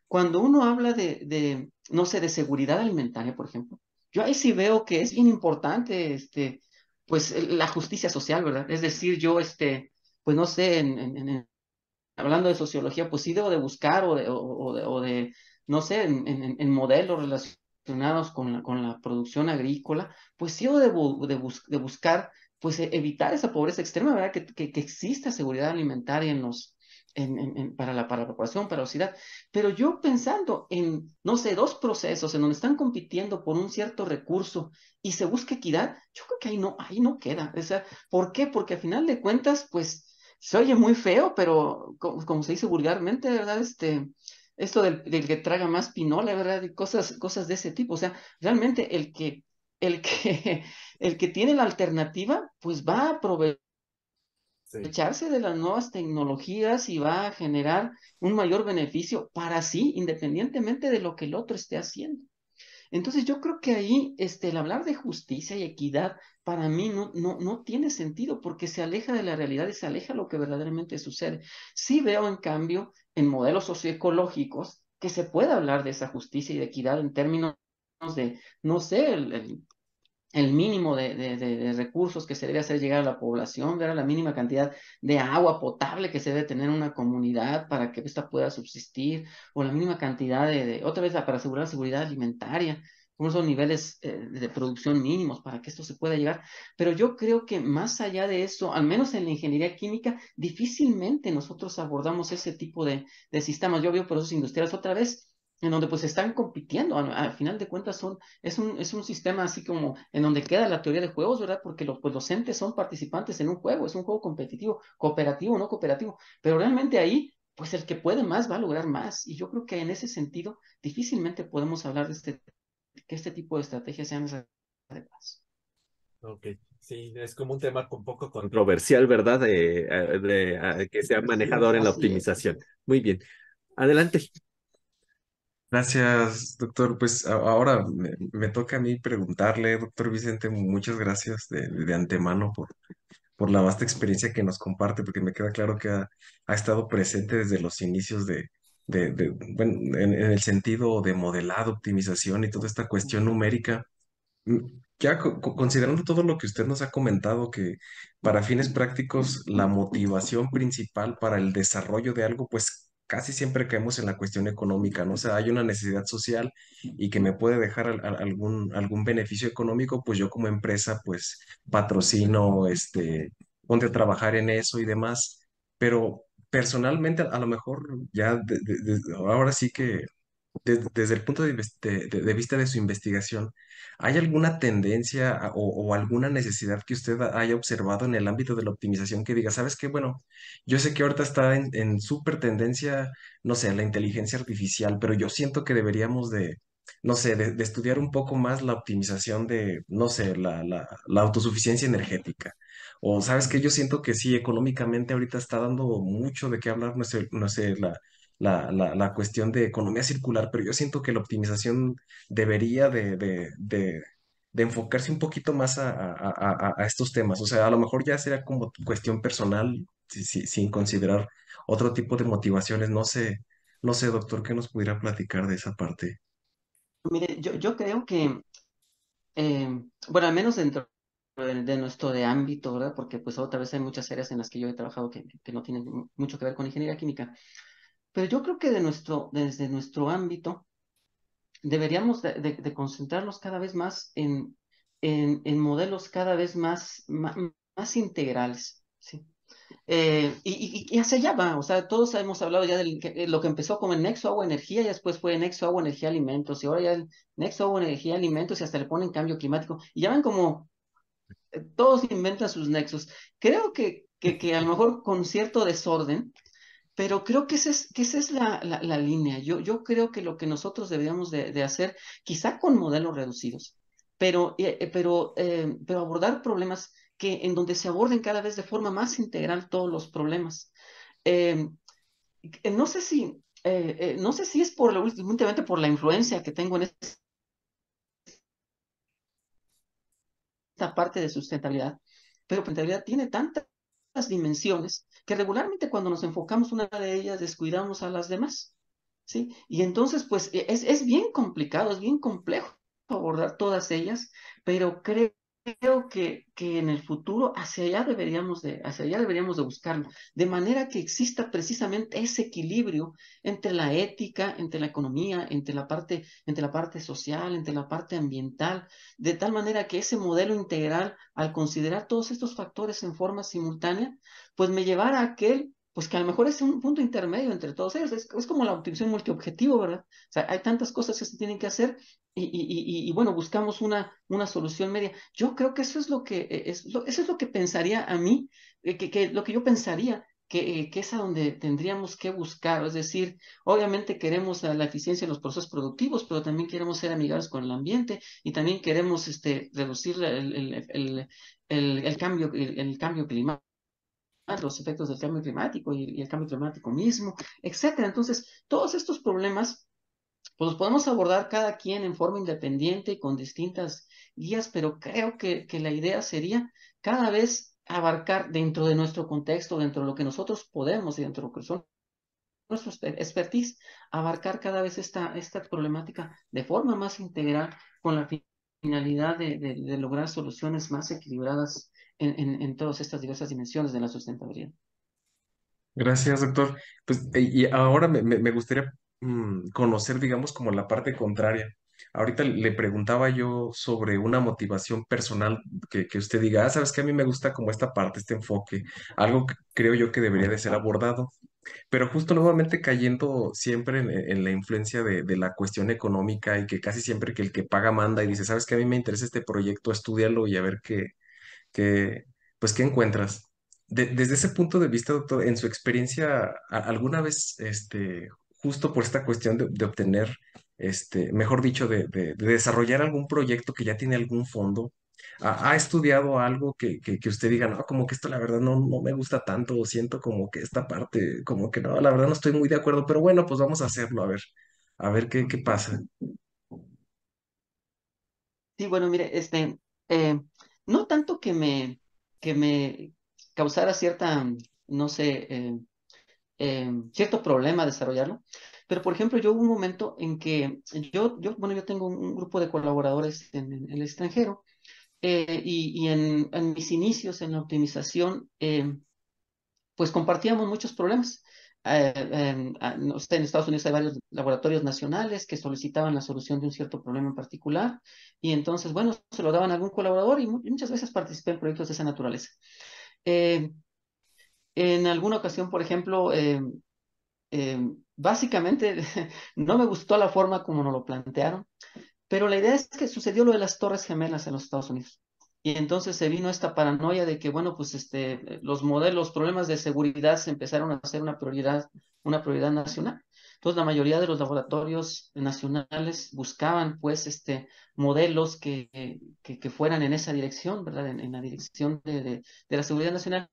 [SPEAKER 2] Cuando uno habla de, de, no sé, de seguridad alimentaria, por ejemplo, yo ahí sí veo que es bien importante, este, pues la justicia social, ¿verdad? Es decir, yo, este, pues no sé, en, hablando de sociología, pues sí debo de buscar o de, de, no sé, en, modelos relacionados con la, con la producción agrícola, pues sí debo de, de, buscar, pues e, evitar esa pobreza extrema, ¿verdad? Que, que exista seguridad alimentaria en los, para, la, para la población, para la sociedad. Pero yo pensando en, no sé, dos procesos en donde están compitiendo por un cierto recurso y se busca equidad, yo creo que ahí no, ahí no queda. O sea, ¿por qué? Porque a final de cuentas, pues, se oye muy feo, pero como, se dice vulgarmente, ¿verdad? Este, esto del, que traga más pinola, ¿verdad? Y cosas, cosas de ese tipo. O sea, realmente el que, el que, el que tiene la alternativa, pues va a echarse de las nuevas tecnologías y va a generar un mayor beneficio para sí, independientemente de lo que el otro esté haciendo. Entonces yo creo que ahí este, el hablar de justicia y equidad para mí no, no, no tiene sentido porque se aleja de la realidad y se aleja de lo que verdaderamente sucede. Sí veo en cambio en modelos socioecológicos que se puede hablar de esa justicia y de equidad en términos de, no sé, el mínimo de, recursos que se debe hacer llegar a la población, ver la mínima cantidad de agua potable que se debe tener una comunidad para que ésta pueda subsistir, o la mínima cantidad de, otra vez para asegurar la seguridad alimentaria, unos son niveles eh, de producción mínimos para que esto se pueda llegar. Pero yo creo que más allá de eso, al menos en la ingeniería química, difícilmente nosotros abordamos ese tipo de, de sistemas. Yo veo procesos industriales otra vez en donde pues están compitiendo, al, final de cuentas son, es un, es un sistema así como en donde queda la teoría de juegos, ¿verdad? Porque los, pues, los entes son participantes en un juego, es un juego competitivo, cooperativo, no cooperativo, pero realmente ahí, pues el que puede más va a lograr más, y yo creo que en ese sentido difícilmente podemos hablar de este, que este tipo de estrategias sean adecuadas.
[SPEAKER 1] Ok, sí, es como un tema un poco controversial, ¿verdad? De, de, que sea manejador en la optimización. Muy bien. Adelante.
[SPEAKER 5] Gracias, doctor. Pues ahora me, toca a mí preguntarle, doctor Vicente, muchas gracias de, antemano por, por la vasta experiencia que nos comparte, porque me queda claro que ha, estado presente desde los inicios de, de, bueno, en, el sentido de modelado, optimización y toda esta cuestión numérica. Mm, ya considerando todo lo que usted nos ha comentado, que para fines prácticos la motivación principal para el desarrollo de algo, pues casi siempre caemos en la cuestión económica, ¿no? O sea, hay una necesidad social y que me puede dejar algún, algún beneficio económico, pues yo como empresa, pues patrocino, este, ponte a trabajar en eso y demás, pero personalmente a lo mejor ya ahora sí que desde el punto de, de, vista de su investigación, ¿hay alguna tendencia o, alguna necesidad que usted haya observado en el ámbito de la optimización que diga, sabes qué, bueno, yo sé que ahorita está en, en súper tendencia, no sé, la inteligencia artificial, pero yo siento que deberíamos de, no sé, de, estudiar un poco más la optimización de, no sé, la, la, la autosuficiencia energética. O sabes que yo siento que sí, económicamente ahorita está dando mucho de qué hablar, no sé, no sé, la la, la, la cuestión de economía circular, pero yo siento que la optimización debería de, de, de, enfocarse un poquito más a, a, estos temas. O sea, a lo mejor ya será como cuestión personal, si, si, sin considerar otro tipo de motivaciones. No sé, no sé, doctor, ¿qué nos pudiera platicar de esa parte?
[SPEAKER 2] Mire, yo, yo creo que, eh, bueno, al menos dentro de nuestro de ámbito, ¿verdad? Porque pues otra vez hay muchas áreas en las que yo he trabajado que, que no tienen mucho que ver con ingeniería química. Pero yo creo que de nuestro, desde nuestro ámbito deberíamos de, concentrarnos cada vez más en, en, modelos cada vez más, más, integrales. ¿sí? Eh, y, y, hacia allá va, o sea, todos hemos hablado ya de lo que empezó como el nexo agua-energía y después fue nexo agua-energía-alimentos y ahora ya el nexo agua-energía-alimentos y hasta le ponen cambio climático y ya ven como eh, todos inventan sus nexos. Creo que, que, que a lo mejor con cierto desorden pero creo que esa es, que esa es la, la, línea. Yo, yo creo que lo que nosotros deberíamos de, de hacer, quizá con modelos reducidos, pero, eh, eh, pero, eh, pero abordar problemas que en donde se aborden cada vez de forma más integral todos los problemas. no sé si, no sé si es por últimamente por la influencia que tengo en esta parte de sustentabilidad, pero sustentabilidad tiene tanta dimensiones que regularmente cuando nos enfocamos una de ellas descuidamos a las demás. ¿sí? Y entonces, pues e, es, es bien complicado, es bien complejo abordar todas ellas, pero creo creo que, que en el futuro hacia allá deberíamos de, hacia allá deberíamos de buscarlo, de manera que exista precisamente ese equilibrio entre la ética, entre la economía, entre la parte, entre la parte social, entre la parte ambiental, de tal manera que ese modelo integral, al considerar todos estos factores en forma simultánea, pues me llevara a aquel pues que a lo mejor es un punto intermedio entre todos ellos. Es, como la optimización multiobjetivo, ¿verdad? O sea, hay tantas cosas que se tienen que hacer y, y, y, bueno, buscamos una, una solución media. Yo creo que eso es lo que, eh, es lo, eso es lo que pensaría a mí, eh, que, que, lo que yo pensaría que, eh, que, es a donde tendríamos que buscar. Es decir, obviamente queremos la eficiencia en los procesos productivos, pero también queremos ser amigables con el ambiente y también queremos este, reducir el, el, el, el cambio, el, cambio climático los efectos del cambio climático y, el cambio climático mismo, etcétera. Entonces, todos estos problemas pues los podemos abordar cada quien en forma independiente y con distintas guías, pero creo que, que la idea sería cada vez abarcar dentro de nuestro contexto, dentro de lo que nosotros podemos y dentro de lo que son nuestros expertise, abarcar cada vez esta, esta problemática de forma más integral con la finalidad de, de lograr soluciones más equilibradas en, en, todas estas diversas dimensiones de la sustentabilidad.
[SPEAKER 5] Gracias, doctor. Pues, eh, y ahora me, me, gustaría mm, conocer, digamos, como la parte contraria. Ahorita le preguntaba yo sobre una motivación personal que, que usted diga, ah, sabes que a mí me gusta como esta parte, este enfoque, algo que creo yo que debería de ser abordado, pero justo nuevamente cayendo siempre en, en la influencia de, de, la cuestión económica y que casi siempre que el que paga manda y dice, sabes que a mí me interesa este proyecto, estudialo y a ver qué, pues, ¿qué encuentras? desde ese punto de vista, doctor, en su experiencia, ¿alguna vez, este, justo por esta cuestión de, obtener, este, mejor dicho, de, desarrollar algún proyecto que ya tiene algún fondo, ha, estudiado algo que, que, usted diga, no, como que esto la verdad no, no me gusta tanto, o siento como que esta parte, como que no, la verdad no estoy muy de acuerdo, pero bueno, pues vamos a hacerlo, a ver, a ver qué, qué pasa.
[SPEAKER 2] Sí, bueno, mire, este, eh, no tanto que me, que me causara cierta, no sé, eh, eh, cierto problema desarrollarlo, pero por ejemplo, yo hubo un momento en que yo, bueno, yo tengo un, grupo de colaboradores en, el extranjero eh, y, y en, en, mis inicios en la optimización, pues compartíamos muchos problemas. Eh, en, Estados Unidos hay varios laboratorios nacionales que solicitaban la solución de un cierto problema en particular y entonces, bueno, se lo daban a algún colaborador y, muchas veces participé en proyectos de esa naturaleza. Eh, en alguna ocasión, por ejemplo, eh, básicamente no me gustó la forma como nos lo plantearon, pero la idea es que sucedió lo de las Torres Gemelas en los Estados Unidos. Y entonces se vino esta paranoia de que, bueno, pues este, los modelos, los problemas de seguridad se empezaron a hacer una prioridad, una prioridad nacional. Entonces, la mayoría de los laboratorios nacionales buscaban, pues, este, modelos que, que, fueran en esa dirección, ¿verdad? En, la dirección de, de, la seguridad nacional.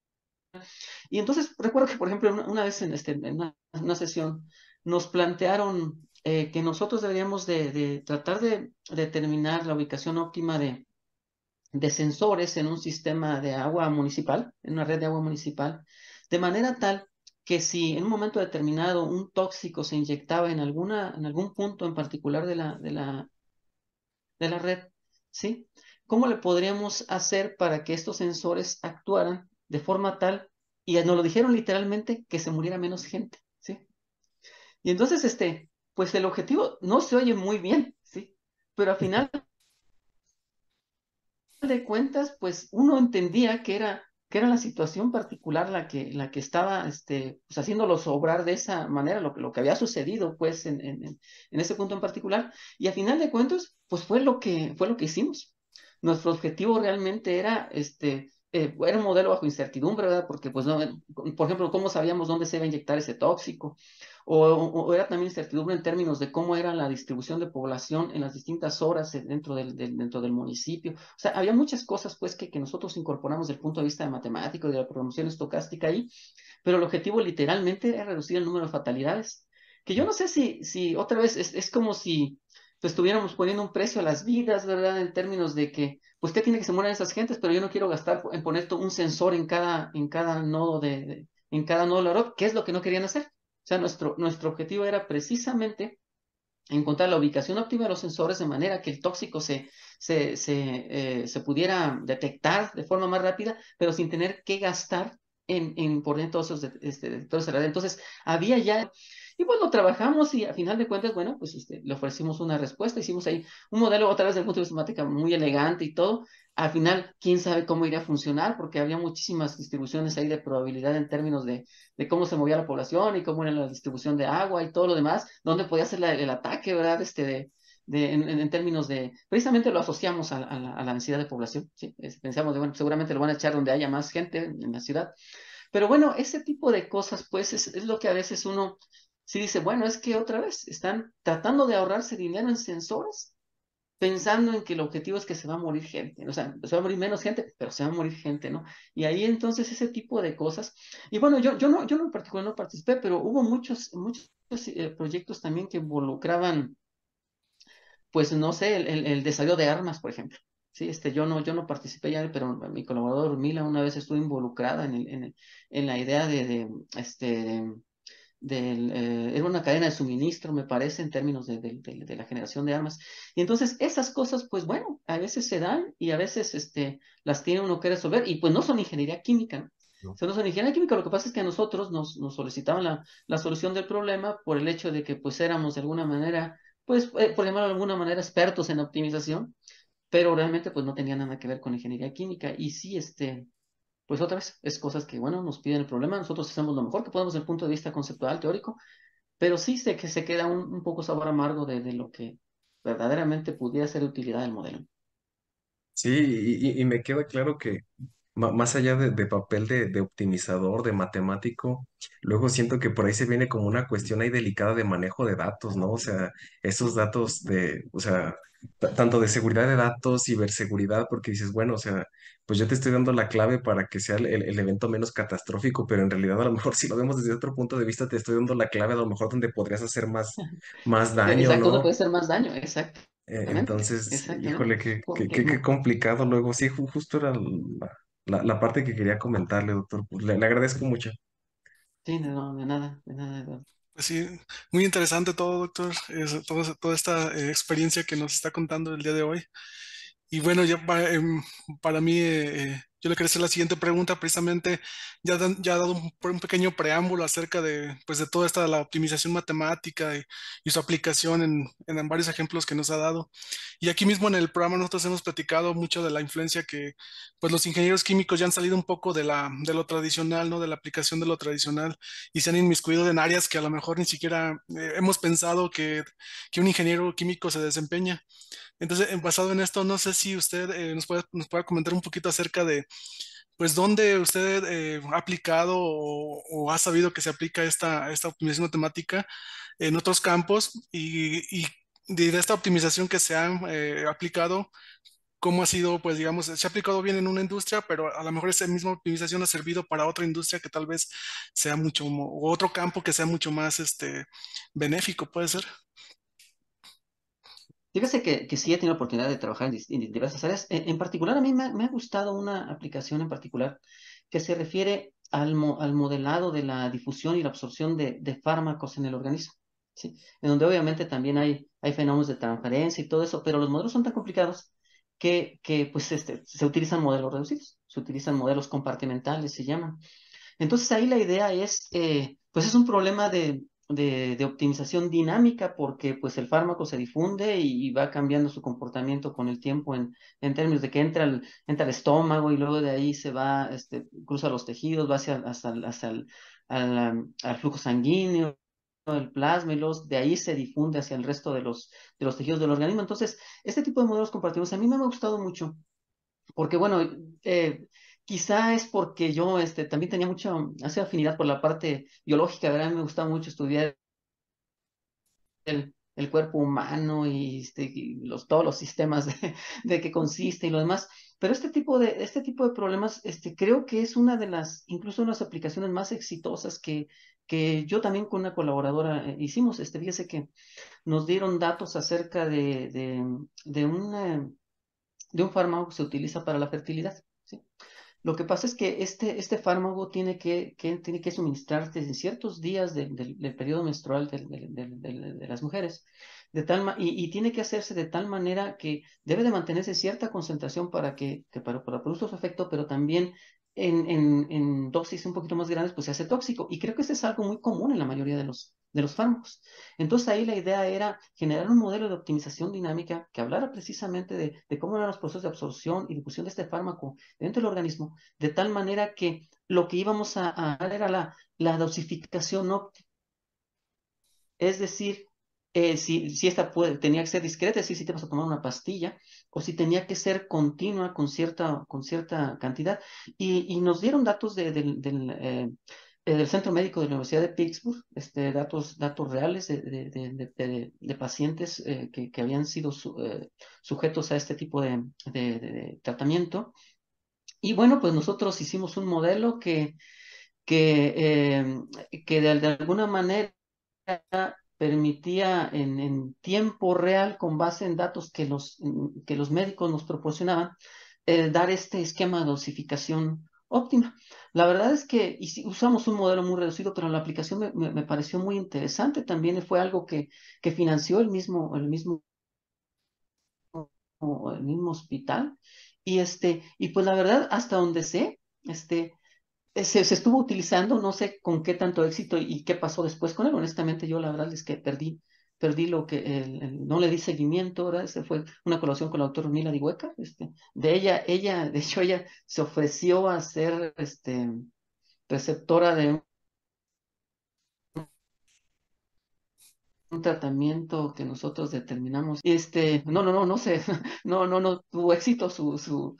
[SPEAKER 2] Y entonces, recuerdo que, por ejemplo, una, vez en, este, en una, sesión nos plantearon eh, que nosotros deberíamos de, de tratar de determinar la ubicación óptima de, de sensores en un sistema de agua municipal, en una red de agua municipal, de manera tal que si en un momento determinado un tóxico se inyectaba en, alguna, en algún punto en particular de la, de la, de la red, ¿sí? ¿Cómo le podríamos hacer para que estos sensores actuaran de forma tal, y nos lo dijeron literalmente, que se muriera menos gente, ¿sí? Y entonces, este, pues el objetivo no se oye muy bien, ¿sí? Pero al final de cuentas, pues uno entendía que era que era la situación particular la que, la que estaba este, pues, de esa manera, lo, lo que había sucedido pues en, en, en, ese punto en particular. Y a final de cuentas, pues fue lo que, fue lo que hicimos. Nuestro objetivo realmente era este, eh, era un modelo bajo incertidumbre, ¿verdad? Porque, pues, no, por ejemplo, ¿cómo sabíamos dónde se iba a inyectar ese tóxico? O, era también incertidumbre en términos de cómo era la distribución de población en las distintas horas dentro del, dentro del municipio. O sea, había muchas cosas, pues, que, nosotros incorporamos desde el punto de vista de matemático, de la programación estocástica ahí, pero el objetivo literalmente era reducir el número de fatalidades. Que yo no sé si, si otra vez, es, es como si pues, estuviéramos poniendo un precio a las vidas, ¿verdad? En términos de que, ¿qué tiene que se mueran esas gentes? Pero yo no quiero gastar en poner un sensor en cada, en cada nodo de, en cada nodo de la red, que es lo que no querían hacer. O sea, nuestro, nuestro objetivo era precisamente encontrar la ubicación óptima de los sensores de manera que el tóxico se, se, se, eh, se pudiera detectar de forma más rápida, pero sin tener que gastar en, en poner todos esos este, detectores de Entonces, había ya y bueno, trabajamos y a final de cuentas, bueno, pues este, le ofrecimos una respuesta, hicimos ahí un modelo otra vez de punto de vista matemática muy elegante y todo. Al final, quién sabe cómo iría a funcionar, porque había muchísimas distribuciones ahí de probabilidad en términos de, de cómo se movía la población y cómo era la distribución de agua y todo lo demás, dónde podía ser el ataque, ¿verdad? Este de, de, en, términos de, precisamente lo asociamos a, la, densidad de población, pensamos de, bueno, seguramente lo van a echar donde haya más gente en la ciudad. Pero bueno, ese tipo de cosas, pues, es, es lo que a veces uno si dice, bueno, es que otra vez están tratando de ahorrarse dinero en sensores, pensando en que el objetivo es que se va a morir gente, o sea, se va a morir menos gente, pero se va a morir gente, ¿no? Y ahí entonces ese tipo de cosas. Y bueno, yo, yo, no, yo en particular no participé, pero hubo muchos, muchos eh, proyectos también que involucraban, pues no sé, el, el, desarrollo de armas, por ejemplo. Sí, este, yo no, yo no participé ya, pero mi colaborador Mila una vez estuvo involucrada en, en, en la idea de, de este, del, eh, era una cadena de suministro, me parece, en términos de, de, la generación de armas. Y entonces esas cosas, pues bueno, a veces se dan y a veces este, las tiene uno que resolver y pues no son ingeniería química. ¿no? O sea, no son ingeniería química, lo que pasa es que a nosotros nos, nos solicitaban la, la, solución del problema por el hecho de que pues éramos de alguna manera, pues eh, por llamarlo de alguna manera, expertos en optimización, pero realmente pues no tenía nada que ver con ingeniería química y sí, este, pues otra vez, es cosas que, bueno, nos piden el problema, nosotros hacemos lo mejor que podemos desde el punto de vista conceptual, teórico, pero sí sé que se queda un, poco sabor amargo de, lo que verdaderamente pudiera ser de utilidad del modelo.
[SPEAKER 5] Sí, y, y me queda claro que más allá de, papel de, de optimizador, de matemático, luego siento que por ahí se viene como una cuestión ahí delicada de manejo de datos, ¿no? O sea, esos datos de, o sea, tanto de seguridad de datos, ciberseguridad, porque dices, bueno, o sea, pues yo te estoy dando la clave para que sea el, el evento menos catastrófico, pero en realidad a lo mejor si lo vemos desde otro punto de vista, te estoy dando la clave a lo mejor donde podrías hacer más, más daño,
[SPEAKER 2] Exacto,
[SPEAKER 5] ¿no?
[SPEAKER 2] puede hacer más daño, exacto.
[SPEAKER 5] Eh, entonces, híjole, qué, qué, qué, complicado luego. Sí, justo era la, la parte que quería comentarle, doctor. Pues, le, le agradezco mucho.
[SPEAKER 2] Sí, no, de nada, de nada,
[SPEAKER 6] Pues sí, muy interesante todo, doctor, todo, toda esta eh, experiencia que nos está contando el día de hoy. Y bueno, ya para, em, para mí, eh, eh, yo le quería hacer la siguiente pregunta, precisamente ya, ya ha dado un, un, pequeño preámbulo acerca de, pues, de toda esta la optimización matemática y, y su aplicación en, en, varios ejemplos que nos ha dado. Y aquí mismo en el programa nosotros hemos platicado mucho de la influencia que pues los ingenieros químicos ya han salido un poco de, la, de lo tradicional, ¿no? De la aplicación de lo tradicional y se han inmiscuido en áreas que a lo mejor ni siquiera eh, hemos pensado que, que, un ingeniero químico se desempeña. Entonces, basado en esto, no sé si usted eh, nos, puede, nos puede comentar un poquito acerca de pues dónde usted eh, ha aplicado o, ha sabido que se aplica esta, esta optimización matemática en otros campos y, de esta optimización que se ha eh, aplicado, cómo ha sido, pues digamos, se ha aplicado bien en una industria, pero a lo mejor esa misma optimización ha servido para otra industria que tal vez sea mucho, o otro campo que sea mucho más este, benéfico, puede ser.
[SPEAKER 2] Fíjese que, que sí he tenido oportunidad de trabajar en, diversas áreas. En, particular, a mí me, ha gustado una aplicación en particular que se refiere al, al modelado de la difusión y la absorción de, de fármacos en el organismo. ¿sí? En donde obviamente también hay, hay fenómenos de transferencia y todo eso, pero los modelos son tan complicados que, que pues este, se utilizan modelos reducidos, se utilizan modelos compartimentales, se llaman. Entonces ahí la idea es, eh, pues es un problema de, de, optimización dinámica porque pues el fármaco se difunde y, va cambiando su comportamiento con el tiempo en, en términos de que entra al, entra al estómago y luego de ahí se va, este, cruza los tejidos, va hacia, hasta, el, al, al, flujo sanguíneo, el plasma y los, de ahí se difunde hacia el resto de los, de los tejidos del organismo. Entonces, este tipo de modelos compartidos a mí me ha gustado mucho porque bueno, eh, Quizá es porque yo este, también tenía mucha afinidad por la parte biológica, ¿verdad? Me gustaba mucho estudiar el, cuerpo humano y, este, todos los sistemas de, de qué consiste y lo demás. Pero este tipo de, este tipo de problemas este, creo que es una de las, incluso una de las aplicaciones más exitosas que, que yo también con una colaboradora eh, hicimos. Este, fíjese que nos dieron datos acerca de, un, fármaco que se utiliza para la fertilidad. Lo que pasa es que este, este fármaco tiene que, tiene que suministrarse en ciertos días del, del, periodo menstrual de, de, las mujeres, de tal y, tiene que hacerse de tal manera que debe de mantenerse cierta concentración para que, que para producir su efecto, pero también en, dosis un poquito más grandes, pues se hace tóxico. Y creo que eso es algo muy común en la mayoría de los, de los fármacos. Entonces ahí la idea era generar un modelo de optimización dinámica que hablara precisamente de, de cómo eran los procesos de absorción y difusión de este fármaco dentro del organismo, de tal manera que lo que íbamos a, a era la, la dosificación óptima. Es decir, eh, si, si esta puede, tenía que ser discreta, decir, si te vas a tomar una pastilla, o si tenía que ser continua con cierta, con cierta cantidad. Y, y nos dieron datos de, del, eh, eh, del Centro Médico de la Universidad de Pittsburgh, este, datos, datos reales de, de, de pacientes que, que, habían sido sujetos a este tipo de, tratamiento. Y bueno, pues nosotros hicimos un modelo que, que, que de, alguna manera permitía en, tiempo real, con base en datos que los, que los médicos nos proporcionaban, eh, dar este esquema de dosificación óptima. La verdad es que usamos un modelo muy reducido, pero la aplicación me, me, pareció muy interesante. También fue algo que, que financió el mismo, el mismo, el mismo hospital. Y, este, y pues la verdad, hasta donde sé, este, se, estuvo utilizando, no sé con qué tanto éxito y, qué pasó después con él. Honestamente, yo la verdad es que perdí, perdí lo que, no le di seguimiento, ¿verdad? Ese fue una colaboración con la doctora Mila Dihueca, este, de ella, ella, de hecho, ella se ofreció a ser, este, receptora de un tratamiento que nosotros determinamos. Este, no, no, no, no sé, no, no, no tuvo éxito su, su,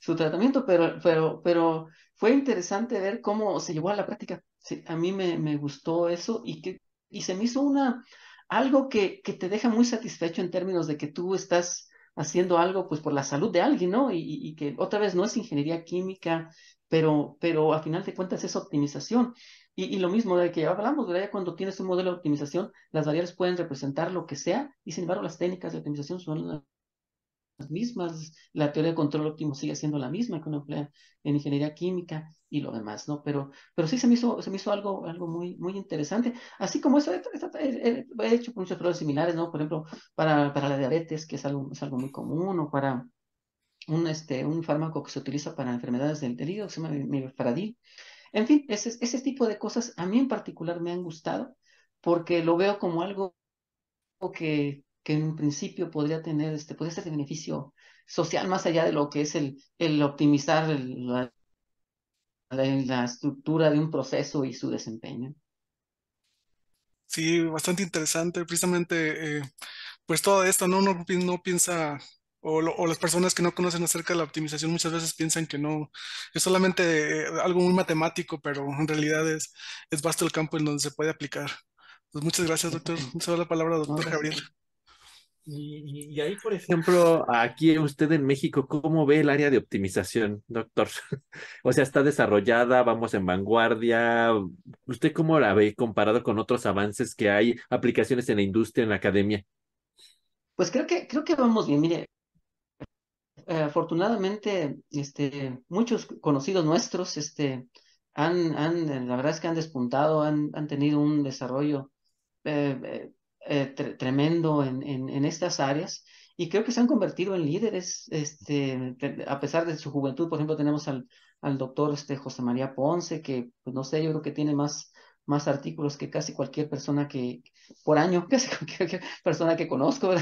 [SPEAKER 2] su tratamiento, pero, pero, pero fue interesante ver cómo se llevó a la práctica. A mí me, me gustó eso y, que, y se me hizo una, algo que, que te deja muy satisfecho en términos de que tú estás haciendo algo pues por la salud de alguien, ¿no? Y, y, que otra vez no es ingeniería química, pero, pero a final de cuentas es optimización. Y, y, lo mismo de que hablamos, ¿verdad? Cuando tienes un modelo de optimización, las variables pueden representar lo que sea, y sin embargo las técnicas de optimización son mismas, la teoría de control óptimo sigue siendo la misma que uno emplea en ingeniería química y lo demás, ¿no? Pero, pero sí se me hizo, se me hizo algo, algo muy, muy interesante. Así como eso, he, he hecho muchos problemas similares, ¿no? Por ejemplo, para, para la diabetes, que es algo, es algo muy común, o para un, este, un fármaco que se utiliza para enfermedades del, hígado, que se llama mifradil. En fin, ese, ese tipo de cosas a mí en particular me han gustado porque lo veo como algo que que en un principio podría tener, este, podría ser de beneficio social más allá de lo que es el, el optimizar la, la, estructura de un proceso y su desempeño.
[SPEAKER 6] Sí, bastante interesante. Precisamente, eh, pues todo esto, ¿no? Uno no piensa, o, o, las personas que no conocen acerca de la optimización muchas veces piensan que no, es solamente eh, algo muy matemático, pero en realidad es, es vasto el campo en donde se puede aplicar. Pues muchas gracias, doctor. Muchas la palabra, doctor Gabriel.
[SPEAKER 1] Y, ahí, por ejemplo, aquí usted en México, ¿cómo ve el área de optimización, doctor? o sea, ¿está desarrollada? ¿Vamos en vanguardia? ¿Usted cómo la ve comparado con otros avances que hay, aplicaciones en la industria, en la academia?
[SPEAKER 2] Pues creo que, creo que vamos bien. Mire, eh, afortunadamente, este, muchos conocidos nuestros este, han, han, la verdad es que han despuntado, han, han tenido un desarrollo eh, eh eh, tremendo en, en, estas áreas y creo que se han convertido en líderes, este, a pesar de su juventud. Por ejemplo, tenemos al, al doctor este, José María Ponce, que, pues no sé, yo creo que tiene más, más artículos que casi cualquier persona que, por año, casi cualquier persona que conozco.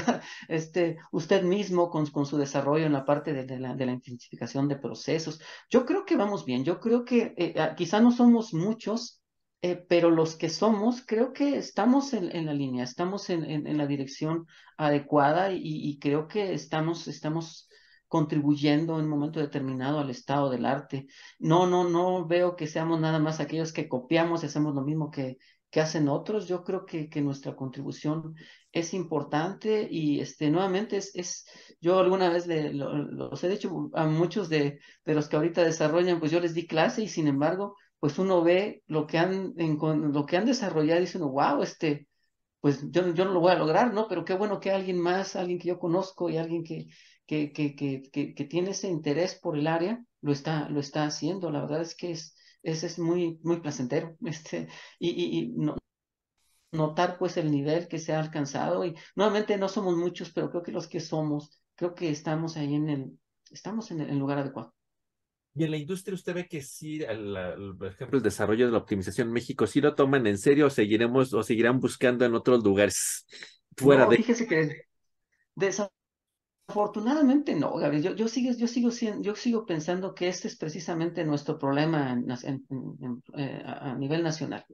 [SPEAKER 2] Este, usted mismo con, con su desarrollo en la parte de, de, la, de la intensificación de procesos. Yo creo que vamos bien, yo creo que eh, ah, quizá no somos muchos, eh, pero los que somos, creo que estamos en, la línea, estamos en, en, la dirección adecuada y, creo que estamos, estamos contribuyendo en un momento determinado al estado del arte. No, no, no veo que seamos nada más aquellos que copiamos y hacemos lo mismo que, que hacen otros. Yo creo que, que nuestra contribución es importante y este, nuevamente es, es yo alguna vez le, los he dicho a muchos de, de los que ahorita desarrollan, pues yo les di clase y sin embargo pues uno ve lo que han, lo que han desarrollado y dice wow, este, pues yo, yo no lo voy a lograr, ¿no? Pero qué bueno que alguien más, alguien que yo conozco y alguien que, que, que, que, que tiene ese interés por el área, lo está, lo está haciendo. La verdad es que es, es, es muy, muy placentero. Este, y, y, y no, notar pues el nivel que se ha alcanzado y nuevamente no somos muchos, pero creo que los que somos, creo que estamos ahí en el, estamos en el lugar adecuado.
[SPEAKER 1] Y en la industria usted ve que sí, por ejemplo, el desarrollo de la optimización en México, ¿sí lo toman en serio o seguiremos o seguirán buscando en otros lugares fuera
[SPEAKER 2] no,
[SPEAKER 1] de...
[SPEAKER 2] Fíjese que desafortunadamente no, Gabriel. Yo, yo, sigo, yo, sigo, yo sigo pensando que este es precisamente nuestro problema eh, a nivel nacional.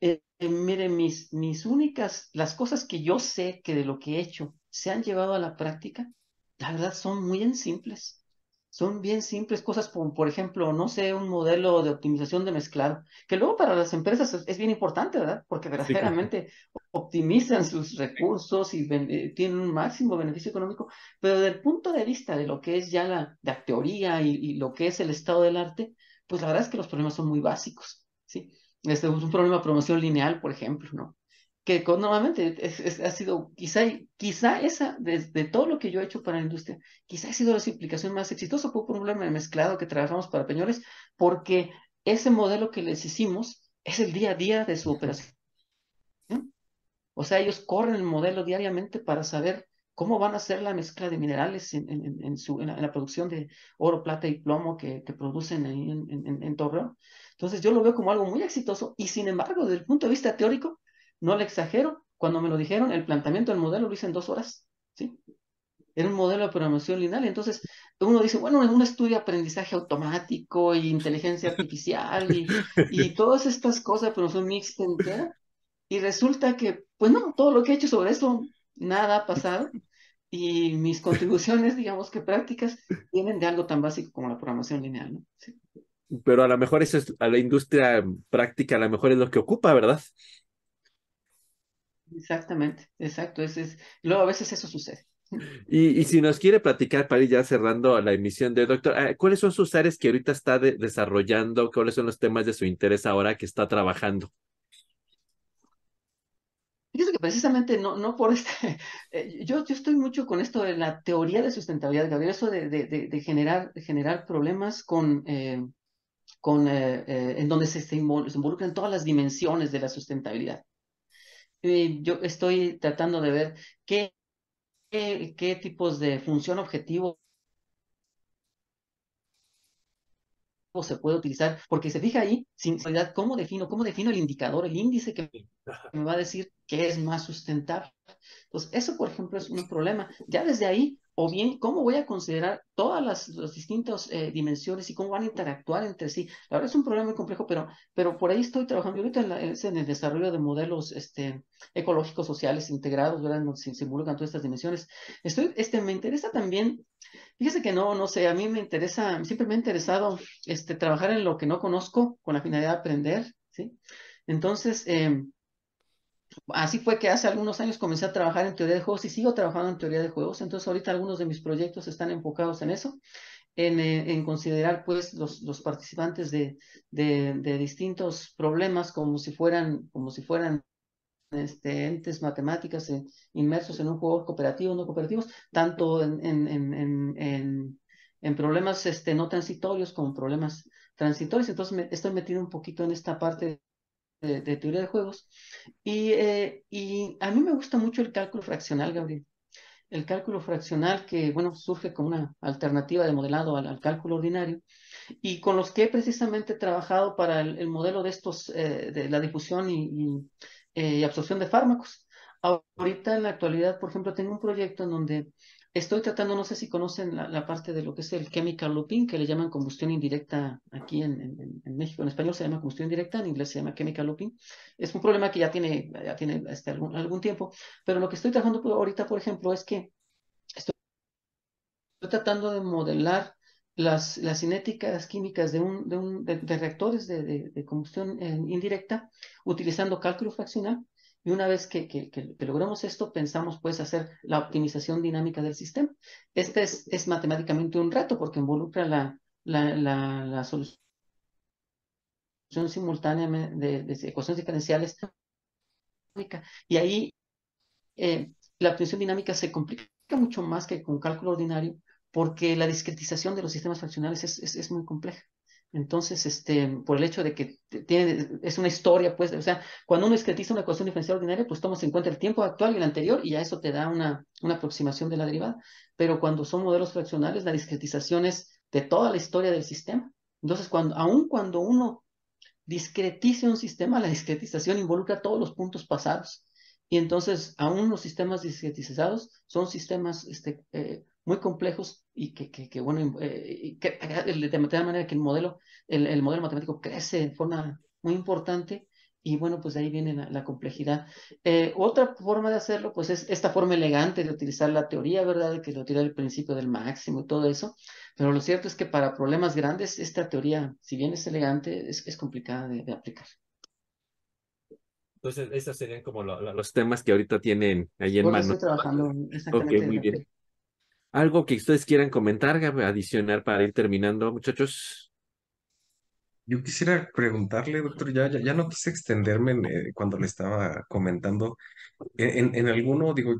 [SPEAKER 2] Eh, eh, mire, mis, mis únicas, las cosas que yo sé que de lo que he hecho se han llevado a la práctica, la verdad son muy en simples son bien simples cosas como, por ejemplo, no sé, un modelo de optimización de mezclado, que luego para las empresas es, bien importante, ¿verdad? Porque verdaderamente optimizan sus recursos y eh, tienen un máximo beneficio económico, pero desde el punto de vista de lo que es ya la, la teoría y, lo que es el estado del arte, pues la verdad es que los problemas son muy básicos, ¿sí? Este es un problema de promoción lineal, por ejemplo, ¿no? Que nuevamente ha sido, quizá, quizá esa, de, todo lo que yo he hecho para la industria, quizá ha sido la implicación más exitosa por un problema de mezclado que trabajamos para Peñoles, porque ese modelo que les hicimos es el día a día de su operación. O sea, ellos corren el modelo diariamente para saber cómo van a hacer la mezcla de minerales en, en, en su, en la, producción de oro, plata y plomo que, que producen ahí en, en Torreón. Entonces yo lo veo como algo muy exitoso y sin embargo, desde el punto de vista teórico, no le exagero, cuando me lo dijeron, el planteamiento del modelo lo hice en dos horas, ¿sí? Era un modelo de programación lineal. Entonces, uno dice, bueno, es un estudio de aprendizaje automático y inteligencia artificial y, y todas estas cosas, pero son mixta entera. Y resulta que, pues no, todo lo que he hecho sobre eso, nada ha pasado. Y mis contribuciones, digamos que prácticas, vienen de algo tan básico como la programación lineal, ¿no?
[SPEAKER 1] Pero a lo mejor eso es, a la industria práctica, a lo mejor es lo que ocupa, ¿verdad?
[SPEAKER 2] Exactamente, exacto. Es, Luego a veces eso sucede.
[SPEAKER 1] Y, si nos quiere platicar para ir ya cerrando la emisión de doctor, ah, ¿cuáles son sus áreas que ahorita está desarrollando? ¿Cuáles son los temas de su interés ahora que está trabajando?
[SPEAKER 2] Fíjese que precisamente no, no por este, eh, yo, yo estoy mucho con esto de la teoría de sustentabilidad, Gabriel, eso de, de, de, generar, generar problemas con, eh, con eh, en donde se, se involucran todas las dimensiones de la sustentabilidad. Eh, yo estoy tratando de ver qué, qué, tipos de función objetivo se puede utilizar, porque se fija ahí, sin realidad, cómo defino, cómo defino el indicador, el índice que me va a decir qué es más sustentable. Entonces, eso, por ejemplo, es un problema. Ya desde ahí o bien cómo voy a considerar todas las, distintas eh, dimensiones y cómo van a interactuar entre sí. La verdad es un problema muy complejo, pero, pero por ahí estoy trabajando. ahorita en, el desarrollo de modelos este, ecológicos sociales integrados, ¿verdad? Se, se involucran todas estas dimensiones. Estoy, este, me interesa también, fíjese que no, no sé, a mí me interesa, siempre me ha interesado este, trabajar en lo que no conozco con la finalidad de aprender, ¿sí? Entonces, eh, así fue que hace algunos años comencé a trabajar en teoría de juegos y sigo trabajando en teoría de juegos. Entonces ahorita algunos de mis proyectos están enfocados en eso, en, eh, considerar pues los, participantes de, distintos problemas como si fueran, como si fueran este, entes matemáticas eh, inmersos en un juego cooperativo, no cooperativos, tanto en, problemas este, no transitorios como problemas transitorios. Entonces estoy metido un poquito en esta parte de, teoría de juegos. Y, eh, y, a mí me gusta mucho el cálculo fraccional, Gabriel. El cálculo fraccional que, bueno, surge como una alternativa de modelado al, cálculo ordinario y con los que he precisamente trabajado para el, modelo de estos, eh, de la difusión y, eh, y, absorción de fármacos. Ahorita en la actualidad, por ejemplo, tengo un proyecto en donde Estoy tratando, no sé si conocen la, parte de lo que es el chemical looping, que le llaman combustión indirecta aquí en, México. En español se llama combustión indirecta, en inglés se llama chemical looping. Es un problema que ya tiene, ya tiene este, algún, tiempo, pero lo que estoy trabajando ahorita, por ejemplo, es que estoy, tratando de modelar las, las cinéticas químicas de, un, de, un, de, reactores de, combustión eh, indirecta utilizando cálculo fraccional y una vez que, que, logramos esto, pensamos pues hacer la optimización dinámica del sistema. Este es, matemáticamente un reto porque involucra la, solución simultánea de, ecuaciones diferenciales. Y ahí eh, la optimización dinámica se complica mucho más que con cálculo ordinario porque la discretización de los sistemas fraccionales es, es, es muy compleja. Entonces, este, por el hecho de que tiene, es una historia, pues, o sea, cuando uno escritiza una ecuación diferencial ordinaria, pues tomas en cuenta el tiempo actual y el anterior y ya eso te da una, una aproximación de la derivada. Pero cuando son modelos fraccionales, la discretización es de toda la historia del sistema. Entonces, cuando, aun cuando uno discretice un sistema, la discretización involucra todos los puntos pasados. Y entonces, aún los sistemas discretizados son sistemas este, eh, muy complejos y que, que, bueno, eh, que, de, tal manera que el modelo, el, el, modelo matemático crece de forma muy importante y bueno, pues de ahí viene la, complejidad. Eh, otra forma de hacerlo, pues es esta forma elegante de utilizar la teoría, ¿verdad? Que es la teoría del principio del máximo y todo eso, pero lo cierto es que para problemas grandes, esta teoría, si bien es elegante, es, es complicada de, aplicar.
[SPEAKER 1] Entonces, esos serían como los temas que ahorita tienen ahí en mano.
[SPEAKER 2] Estoy trabajando exactamente.
[SPEAKER 1] muy bien. ¿Algo que ustedes quieran comentar, adicionar para ir terminando, muchachos?
[SPEAKER 5] Yo quisiera preguntarle, doctor, ya, ya, no quise extenderme eh, cuando le estaba comentando. En, en, alguno, digo,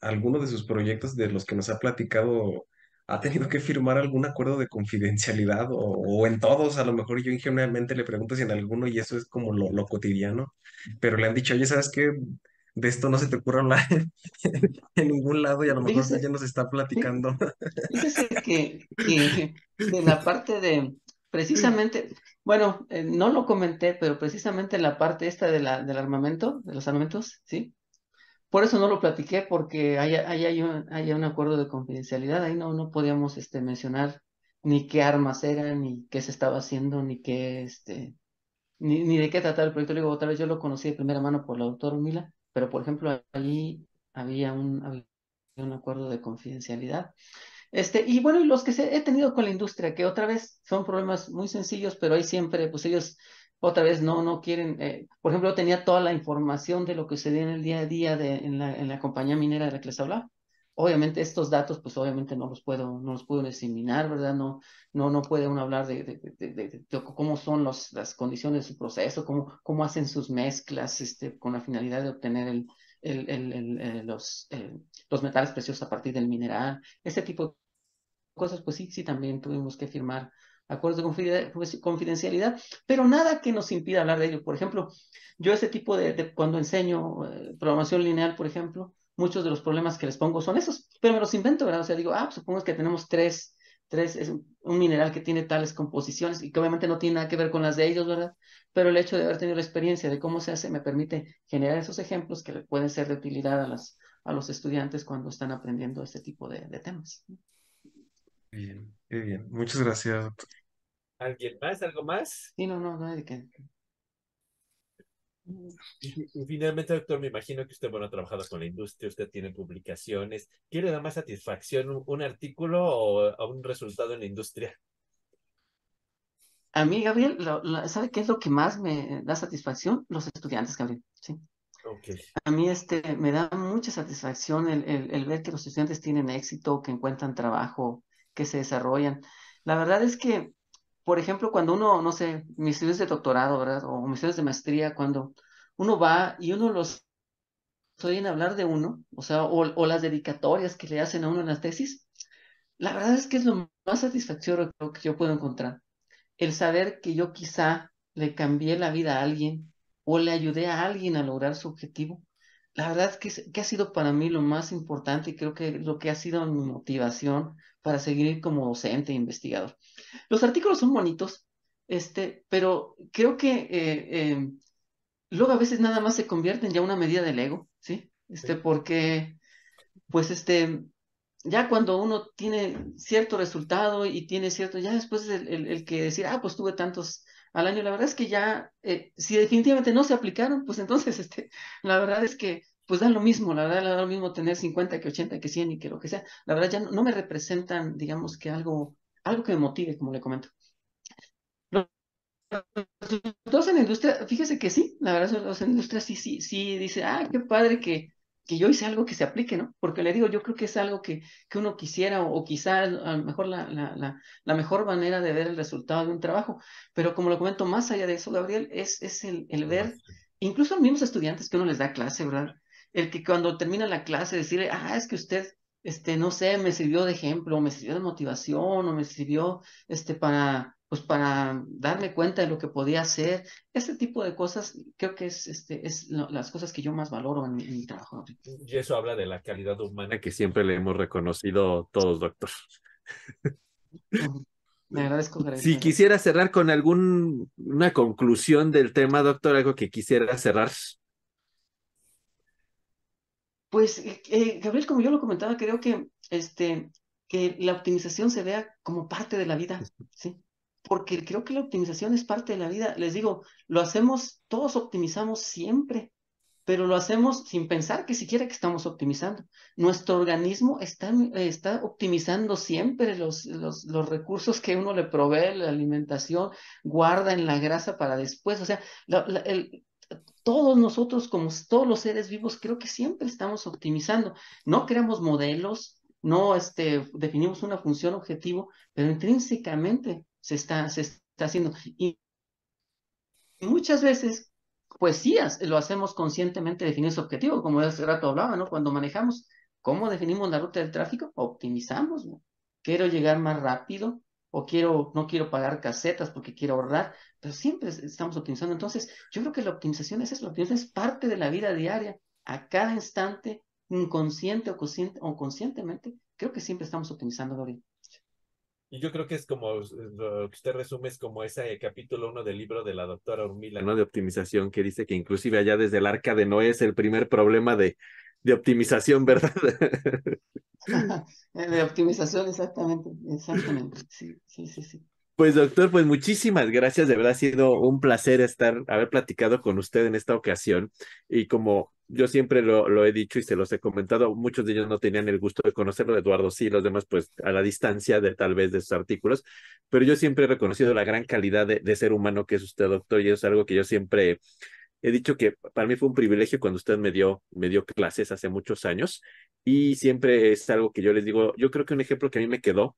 [SPEAKER 5] alguno de sus proyectos de los que nos ha platicado, ¿ha tenido que firmar algún acuerdo de confidencialidad? O, en todos, a lo mejor yo ingenuamente le pregunto si en alguno, y eso es como lo, lo cotidiano, pero le han dicho, oye, ¿sabes qué? De esto no se te ocurre hablar en, ningún lado y a lo mejor ya nos está platicando.
[SPEAKER 2] Fíjese que, que de la parte de, precisamente, bueno, eh, no lo comenté, pero precisamente la parte esta de la, del armamento, de los armamentos, ¿sí? Por eso no lo platiqué, porque hay, hay, hay, un, hay un acuerdo de confidencialidad, ahí no, no podíamos este, mencionar ni qué armas eran, ni qué se estaba haciendo, ni qué, este, ni, ni de qué tratar el proyecto. Digo, otra vez yo lo conocí de primera mano por la doctora Mila, pero por ejemplo allí había un, acuerdo de confidencialidad. Este, y bueno, los que he tenido con la industria, que otra vez son problemas muy sencillos, pero ahí siempre, pues ellos otra vez no, no quieren, eh, por ejemplo, tenía toda la información de lo que se en el día a día de, en, la, en la compañía minera de la que les hablaba. Obviamente estos datos, pues obviamente no los puedo, no los puedo diseminar, ¿verdad? No, no, no puede uno hablar de, de, de, cómo son los, las condiciones de su proceso, cómo, cómo hacen sus mezclas, este, con la finalidad de obtener el, el, el eh, los, eh, los metales preciosos a partir del mineral, ese tipo de cosas, pues sí, sí, también tuvimos que firmar acuerdos de pues, confidencialidad, pero nada que nos impida hablar de ello. Por ejemplo, yo ese tipo de, cuando enseño eh, programación lineal, por ejemplo, muchos de los problemas que les pongo son esos, pero me los invento, ¿verdad? O sea, digo, ah, pues, supongo que tenemos tres, tres, es un mineral que tiene tales composiciones y que obviamente no tiene nada que ver con las de ellos, ¿verdad? Pero el hecho de haber tenido la experiencia de cómo se hace me permite generar esos ejemplos que pueden ser de utilidad a, las, a los estudiantes cuando están aprendiendo este tipo de, temas.
[SPEAKER 5] Bien, bien. Muchas gracias,
[SPEAKER 1] ¿Alguien más? ¿Algo más?
[SPEAKER 2] Sí, no, no, no hay de qué.
[SPEAKER 1] Y, finalmente, doctor, me imagino que usted, bueno, ha trabajado con la industria, usted tiene publicaciones. ¿Quiere dar más satisfacción un, artículo o un resultado en la industria?
[SPEAKER 2] A mí, Gabriel, ¿sabe qué es lo que más me da satisfacción? Los estudiantes, Gabriel, sí.
[SPEAKER 1] Okay.
[SPEAKER 2] A mí este, me da mucha satisfacción el, el, el, ver que los estudiantes tienen éxito, que encuentran trabajo, que se desarrollan. La verdad es que por ejemplo, cuando uno, no sé, mis estudios de doctorado, ¿verdad? O mis estudios de maestría, cuando uno va y uno los oyen hablar de uno, o sea, o, las dedicatorias que le hacen a uno en las tesis, la verdad es que es lo más satisfactorio que yo puedo encontrar. El saber que yo quizá le cambié la vida a alguien o le ayudé a alguien a lograr su objetivo. La verdad es que ha sido para mí lo más importante y creo que lo que ha sido mi motivación para seguir como docente e investigador. Los artículos son bonitos, este, pero creo que eh, eh, luego a veces nada más se convierten ya una medida del ego, ¿sí? Este, porque, pues, este, ya cuando uno tiene cierto resultado y tiene cierto, ya después el, el, que decir, ah, pues tuve tantos al año, la verdad es que ya, eh, si definitivamente no se aplicaron, pues entonces, este, la verdad es que pues da lo mismo, la verdad, da lo mismo tener 50 que 80 que 100 y que lo que sea. La verdad ya no, me representan, digamos que algo, algo que me motive, como le comento. Los en la industria, fíjese que sí, la verdad, los en la industria sí, sí, sí, dice, ah, qué padre que, que yo hice algo que se aplique, ¿no? Porque le digo, yo creo que es algo que, que uno quisiera o, quizás a lo mejor la, la, la, la, mejor manera de ver el resultado de un trabajo. Pero como lo comento, más allá de eso, Gabriel, es, es el, el ver, incluso a los mismos estudiantes que uno les da clase, ¿verdad? el que cuando termina la clase decirle, ah, es que usted, este, no sé, me sirvió de ejemplo, me sirvió de motivación, o me sirvió, este, para, pues para darme cuenta de lo que podía hacer. Este tipo de cosas creo que es, este, es las cosas que yo más valoro en mi, trabajo.
[SPEAKER 1] Y eso habla de la calidad humana que siempre le hemos reconocido todos, doctor.
[SPEAKER 2] Me agradezco.
[SPEAKER 1] Si quisiera cerrar con alguna conclusión del tema, doctor, algo que quisiera cerrar.
[SPEAKER 2] Pues, eh, Gabriel, como yo lo comentaba, creo que, este, que la optimización se vea como parte de la vida, ¿sí? Porque creo que la optimización es parte de la vida. Les digo, lo hacemos, todos optimizamos siempre, pero lo hacemos sin pensar que siquiera que estamos optimizando. Nuestro organismo está, está optimizando siempre los, los, los, recursos que uno le provee, la alimentación, guarda en la grasa para después. O sea, el, todos nosotros, como todos los seres vivos, creo que siempre estamos optimizando. No creamos modelos, no este, definimos una función objetivo, pero intrínsecamente se está, haciendo. Y muchas veces, pues sí, lo hacemos conscientemente definir ese objetivo, como hace rato hablaba, ¿no? Cuando manejamos, ¿cómo definimos la ruta del tráfico? Optimizamos, ¿no? Quiero llegar más rápido, o quiero, no quiero pagar casetas porque quiero ahorrar, pero siempre estamos optimizando. Entonces, yo creo que la optimización es eso, la optimización es parte de la vida diaria, a cada instante, inconsciente o, consciente, o conscientemente, creo que siempre estamos optimizando, Gabriel.
[SPEAKER 1] Y yo creo que es como lo que usted resume, es como ese capítulo uno del libro de la doctora Urmila, ¿no? De optimización, que dice que inclusive allá desde el arca de Noé es el primer problema de, de optimización, ¿verdad?
[SPEAKER 2] de optimización, exactamente, exactamente. Sí, sí, sí, sí.
[SPEAKER 1] Pues doctor, pues muchísimas gracias. De verdad ha sido un placer estar, haber platicado con usted en esta ocasión. Y como yo siempre lo, lo, he dicho y se los he comentado, muchos de ellos no tenían el gusto de conocerlo, Eduardo sí, los demás pues a la distancia de tal vez de sus artículos, pero yo siempre he reconocido la gran calidad de, de ser humano que es usted, doctor, y es algo que yo siempre he dicho que para mí fue un privilegio cuando usted me dio, me dio clases hace muchos años y siempre es algo que yo les digo, yo creo que un ejemplo que a mí me quedó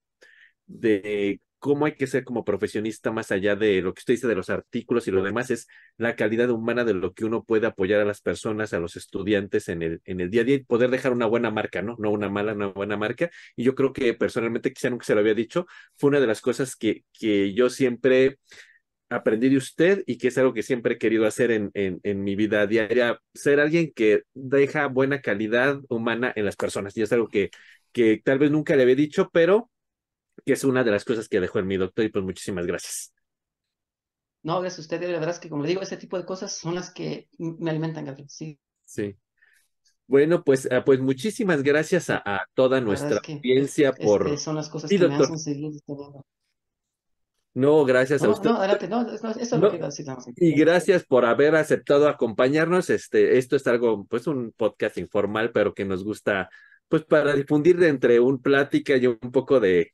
[SPEAKER 1] de cómo hay que ser como profesionista más allá de lo que usted dice de los artículos y lo demás es la calidad humana de lo que uno puede apoyar a las personas, a los estudiantes en el, en el día a día y poder dejar una buena marca, ¿no? No una mala, una buena marca. Y yo creo que personalmente, quizá nunca se lo había dicho, fue una de las cosas que, que yo siempre aprendí de usted y que es algo que siempre he querido hacer en, en, en, mi vida diaria, ser alguien que deja buena calidad humana en las personas. Y es algo que, que tal vez nunca le había dicho, pero que es una de las cosas que dejó en mi doctor y pues muchísimas gracias.
[SPEAKER 2] No, gracias a usted, la verdad es que como le digo, este tipo de cosas son las que me alimentan, Gabriel, sí.
[SPEAKER 1] Sí. Bueno, pues, ah, pues muchísimas gracias a, toda nuestra audiencia por...
[SPEAKER 2] son las cosas que me hacen seguir
[SPEAKER 1] No, gracias
[SPEAKER 2] a
[SPEAKER 1] usted.
[SPEAKER 2] No, adelante, no, eso es lo que.
[SPEAKER 1] Y gracias por haber aceptado acompañarnos. Este, esto es algo, pues un podcast informal, pero que nos gusta pues para difundir de entre un plática y un poco de,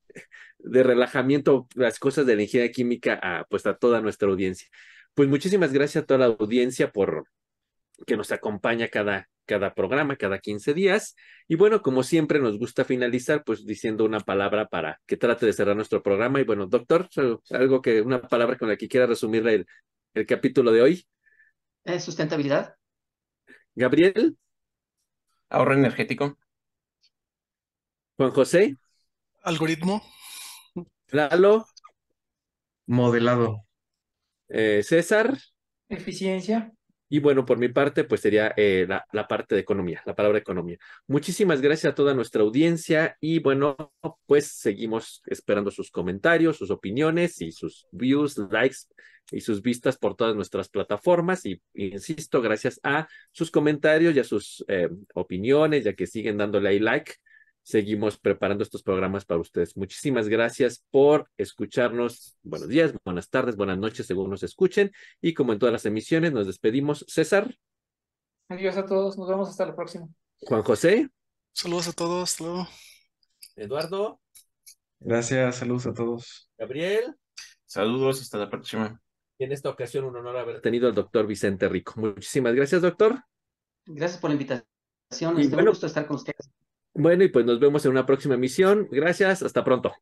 [SPEAKER 1] de relajamiento las cosas de la ingeniería química a pues a toda nuestra audiencia. Pues muchísimas gracias a toda la audiencia por que nos acompaña cada, cada programa, cada 15 días. Y bueno, como siempre nos gusta finalizar pues diciendo una palabra para que trate de cerrar nuestro programa. Y bueno, doctor, algo que, una palabra con la que quiera resumir el, el capítulo de hoy.
[SPEAKER 2] Eh, sustentabilidad.
[SPEAKER 1] Gabriel.
[SPEAKER 4] Ahorro energético.
[SPEAKER 1] Juan José.
[SPEAKER 6] Algoritmo.
[SPEAKER 1] Lalo.
[SPEAKER 5] Modelado.
[SPEAKER 1] Eh, César.
[SPEAKER 3] Eficiencia.
[SPEAKER 1] Y bueno, por mi parte, pues sería eh, la, la, parte de economía, la palabra economía. Muchísimas gracias a toda nuestra audiencia y bueno, pues seguimos esperando sus comentarios, sus opiniones y sus views, likes y sus vistas por todas nuestras plataformas. Y, insisto, gracias a sus comentarios y a sus eh, opiniones, ya que siguen dándole ahí like seguimos preparando estos programas para ustedes. Muchísimas gracias por escucharnos. Buenos días, buenas tardes, buenas noches, según nos escuchen. Y como en todas las emisiones, nos despedimos. César.
[SPEAKER 3] Adiós a todos, nos vemos hasta la próxima.
[SPEAKER 1] Juan José.
[SPEAKER 6] Saludos a todos, luego.
[SPEAKER 1] Eduardo.
[SPEAKER 5] Gracias, saludos a todos.
[SPEAKER 1] Gabriel.
[SPEAKER 4] Saludos, hasta la próxima.
[SPEAKER 1] Y en esta ocasión un honor haber tenido al doctor Vicente Rico. Muchísimas gracias, doctor.
[SPEAKER 2] Gracias por la invitación. Es este, un gusto estar con ustedes.
[SPEAKER 1] Bueno, y pues nos vemos en una próxima emisión. Gracias, hasta pronto.